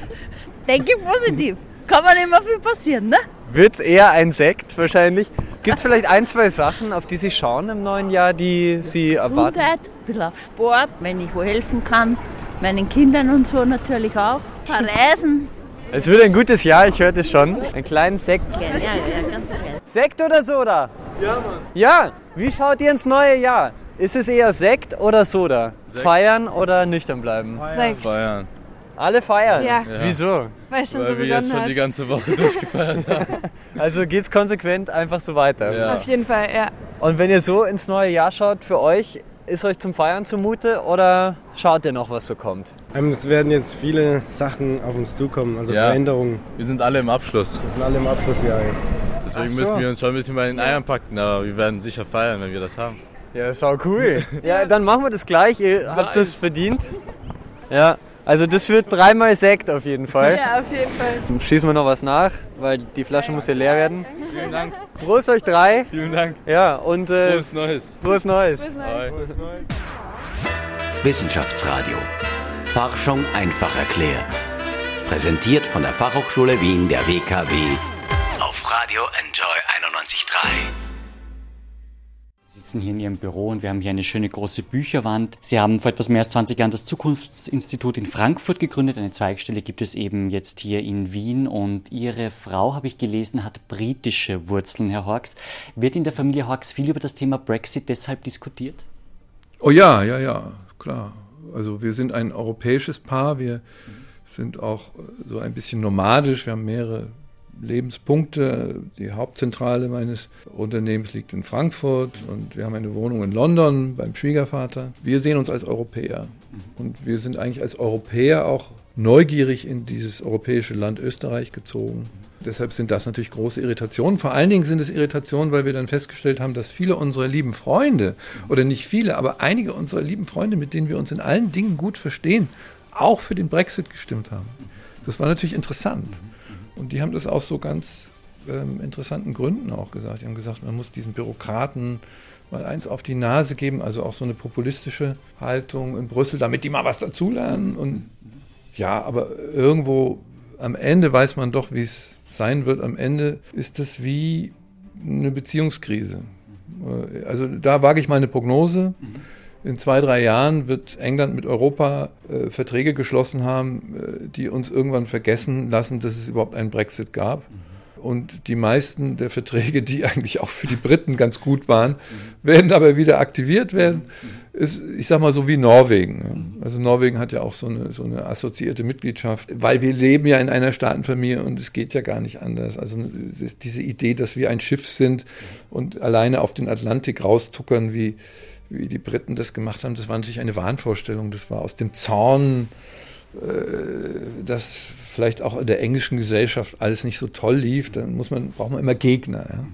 denke ich positiv. Kann man immer viel passieren, ne? Wird eher ein Sekt wahrscheinlich. Gibt es vielleicht ein, zwei Sachen, auf die Sie schauen im neuen Jahr, die Sie erwarten? Gesundheit, ein bisschen auf Sport, wenn ich wo helfen kann meinen Kindern und so natürlich auch. Ein paar Reisen. Es wird ein gutes Jahr, ich höre das schon. Ein kleinen Sekt. Ja, ja, ganz klein. Sekt oder Soda? Ja, Mann. Ja, wie schaut ihr ins neue Jahr? Ist es eher Sekt oder Soda? Sekt. Feiern oder nüchtern bleiben? Sekt. Feiern. Alle feiern? Ja. Wieso? Weil, schon Weil so wir jetzt schon hat. die ganze Woche durchgefeiert haben. Also geht's konsequent einfach so weiter? Ja. Auf jeden Fall, ja. Und wenn ihr so ins neue Jahr schaut, für euch, ist euch zum Feiern zumute oder schaut ihr noch, was so kommt? Ähm, es werden jetzt viele Sachen auf uns zukommen, also ja. Veränderungen. Wir sind alle im Abschluss. Wir sind alle im Abschlussjahr jetzt. Deswegen so. müssen wir uns schon ein bisschen bei den Eiern packen, aber wir werden sicher feiern, wenn wir das haben. Ja, schau cool. ja, dann machen wir das gleich. Ihr nice. habt das verdient. Ja. Also das wird dreimal Sekt auf jeden Fall. Ja, auf jeden Fall. Schießen wir noch was nach, weil die Flasche muss ja leer werden. Vielen Dank. Prost euch drei. Vielen Dank. Ja, und äh, Frohes Neues. Frohes Neues. Frohes Neues. Wissenschaftsradio. Forschung einfach erklärt. Präsentiert von der Fachhochschule Wien der WKW auf Radio Enjoy 91.3 sitzen hier in Ihrem Büro und wir haben hier eine schöne große Bücherwand. Sie haben vor etwas mehr als 20 Jahren das Zukunftsinstitut in Frankfurt gegründet. Eine Zweigstelle gibt es eben jetzt hier in Wien und Ihre Frau, habe ich gelesen, hat britische Wurzeln, Herr Hawks. Wird in der Familie Hawks viel über das Thema Brexit deshalb diskutiert? Oh ja, ja, ja, klar. Also wir sind ein europäisches Paar. Wir sind auch so ein bisschen nomadisch. Wir haben mehrere Lebenspunkte. Die Hauptzentrale meines Unternehmens liegt in Frankfurt und wir haben eine Wohnung in London beim Schwiegervater. Wir sehen uns als Europäer und wir sind eigentlich als Europäer auch neugierig in dieses europäische Land Österreich gezogen. Deshalb sind das natürlich große Irritationen. Vor allen Dingen sind es Irritationen, weil wir dann festgestellt haben, dass viele unserer lieben Freunde, oder nicht viele, aber einige unserer lieben Freunde, mit denen wir uns in allen Dingen gut verstehen, auch für den Brexit gestimmt haben. Das war natürlich interessant. Und die haben das aus so ganz ähm, interessanten Gründen auch gesagt. Die haben gesagt, man muss diesen Bürokraten mal eins auf die Nase geben, also auch so eine populistische Haltung in Brüssel, damit die mal was dazulernen. Und ja, aber irgendwo am Ende weiß man doch, wie es sein wird. Am Ende ist es wie eine Beziehungskrise. Äh, also da wage ich mal eine Prognose. Mhm in zwei, drei Jahren wird England mit Europa äh, Verträge geschlossen haben, äh, die uns irgendwann vergessen lassen, dass es überhaupt einen Brexit gab. Und die meisten der Verträge, die eigentlich auch für die Briten ganz gut waren, werden aber wieder aktiviert werden. Ist, ich sag mal so wie Norwegen. Also Norwegen hat ja auch so eine, so eine assoziierte Mitgliedschaft, weil wir leben ja in einer Staatenfamilie und es geht ja gar nicht anders. Also diese Idee, dass wir ein Schiff sind und alleine auf den Atlantik raustuckern wie wie die Briten das gemacht haben, das war natürlich eine Wahnvorstellung. Das war aus dem Zorn, äh, dass vielleicht auch in der englischen Gesellschaft alles nicht so toll lief. Dann muss man, braucht man immer Gegner. Ja?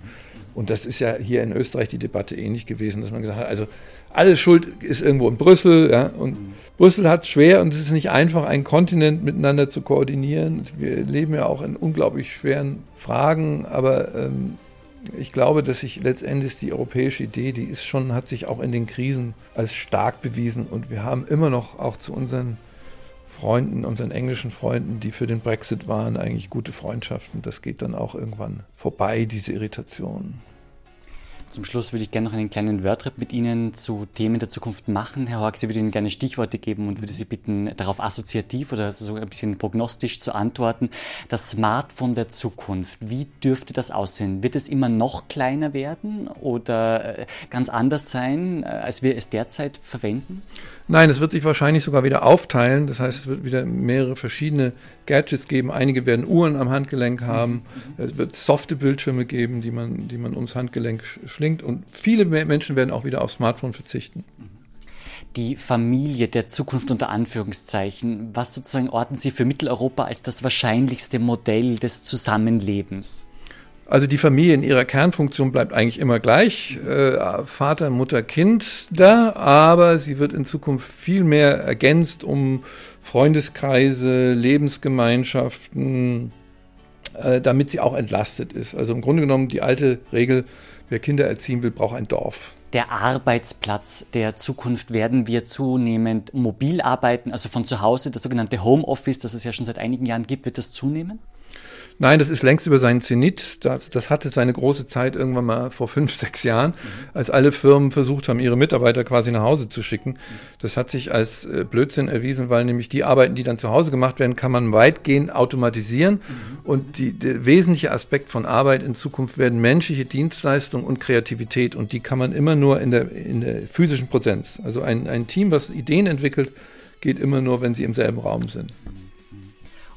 Und das ist ja hier in Österreich die Debatte ähnlich gewesen, dass man gesagt hat, also alles Schuld ist irgendwo in Brüssel. Ja? Und mhm. Brüssel hat es schwer und es ist nicht einfach, einen Kontinent miteinander zu koordinieren. Wir leben ja auch in unglaublich schweren Fragen, aber ähm, ich glaube, dass sich letztendlich die europäische Idee, die ist schon, hat sich auch in den Krisen als stark bewiesen und wir haben immer noch auch zu unseren Freunden, unseren englischen Freunden, die für den Brexit waren, eigentlich gute Freundschaften. Das geht dann auch irgendwann vorbei, diese Irritation. Zum Schluss würde ich gerne noch einen kleinen Wordtrip mit Ihnen zu Themen der Zukunft machen. Herr Hork, ich würde Ihnen gerne Stichworte geben und würde Sie bitten, darauf assoziativ oder so ein bisschen prognostisch zu antworten. Das Smartphone der Zukunft, wie dürfte das aussehen? Wird es immer noch kleiner werden oder äh, ganz anders sein, äh, als wir es derzeit verwenden? Nein, es wird sich wahrscheinlich sogar wieder aufteilen. Das heißt, es wird wieder mehrere verschiedene Gadgets geben. Einige werden Uhren am Handgelenk haben. Es wird softe Bildschirme geben, die man, die man ums Handgelenk schlingt. Und viele Menschen werden auch wieder auf Smartphone verzichten. Die Familie der Zukunft unter Anführungszeichen, was sozusagen orten Sie für Mitteleuropa als das wahrscheinlichste Modell des Zusammenlebens? Also die Familie in ihrer Kernfunktion bleibt eigentlich immer gleich, äh, Vater, Mutter, Kind da, aber sie wird in Zukunft viel mehr ergänzt um Freundeskreise, Lebensgemeinschaften, äh, damit sie auch entlastet ist. Also im Grunde genommen die alte Regel, wer Kinder erziehen will, braucht ein Dorf. Der Arbeitsplatz der Zukunft werden wir zunehmend mobil arbeiten, also von zu Hause, das sogenannte Homeoffice, das es ja schon seit einigen Jahren gibt, wird das zunehmen? Nein, das ist längst über seinen Zenit. Das, das hatte seine große Zeit irgendwann mal vor fünf, sechs Jahren, als alle Firmen versucht haben, ihre Mitarbeiter quasi nach Hause zu schicken. Das hat sich als äh, Blödsinn erwiesen, weil nämlich die Arbeiten, die dann zu Hause gemacht werden, kann man weitgehend automatisieren. Mhm. Und die, der wesentliche Aspekt von Arbeit in Zukunft werden menschliche Dienstleistung und Kreativität. Und die kann man immer nur in der, in der physischen Präsenz. Also ein, ein Team, was Ideen entwickelt, geht immer nur, wenn sie im selben Raum sind.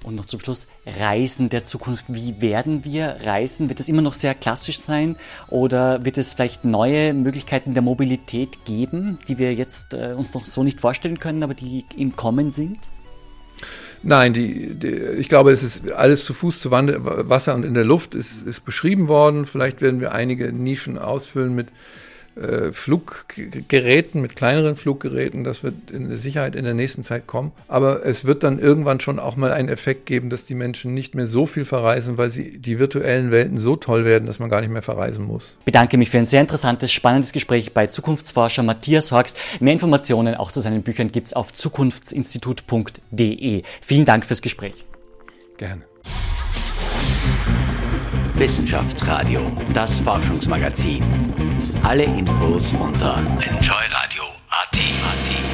Und noch zum Schluss, Reisen der Zukunft. Wie werden wir reisen? Wird es immer noch sehr klassisch sein oder wird es vielleicht neue Möglichkeiten der Mobilität geben, die wir jetzt äh, uns noch so nicht vorstellen können, aber die im Kommen sind? Nein, die, die, ich glaube, es ist alles zu Fuß, zu Wasser und in der Luft ist, ist beschrieben worden. Vielleicht werden wir einige Nischen ausfüllen mit Fluggeräten, mit kleineren Fluggeräten. Das wird in der Sicherheit in der nächsten Zeit kommen. Aber es wird dann irgendwann schon auch mal einen Effekt geben, dass die Menschen nicht mehr so viel verreisen, weil sie die virtuellen Welten so toll werden, dass man gar nicht mehr verreisen muss. Ich bedanke mich für ein sehr interessantes, spannendes Gespräch bei Zukunftsforscher Matthias Horks. Mehr Informationen auch zu seinen Büchern gibt es auf zukunftsinstitut.de. Vielen Dank fürs Gespräch. Gerne. Wissenschaftsradio, das Forschungsmagazin. Alle Infos unter enjoyradio.at.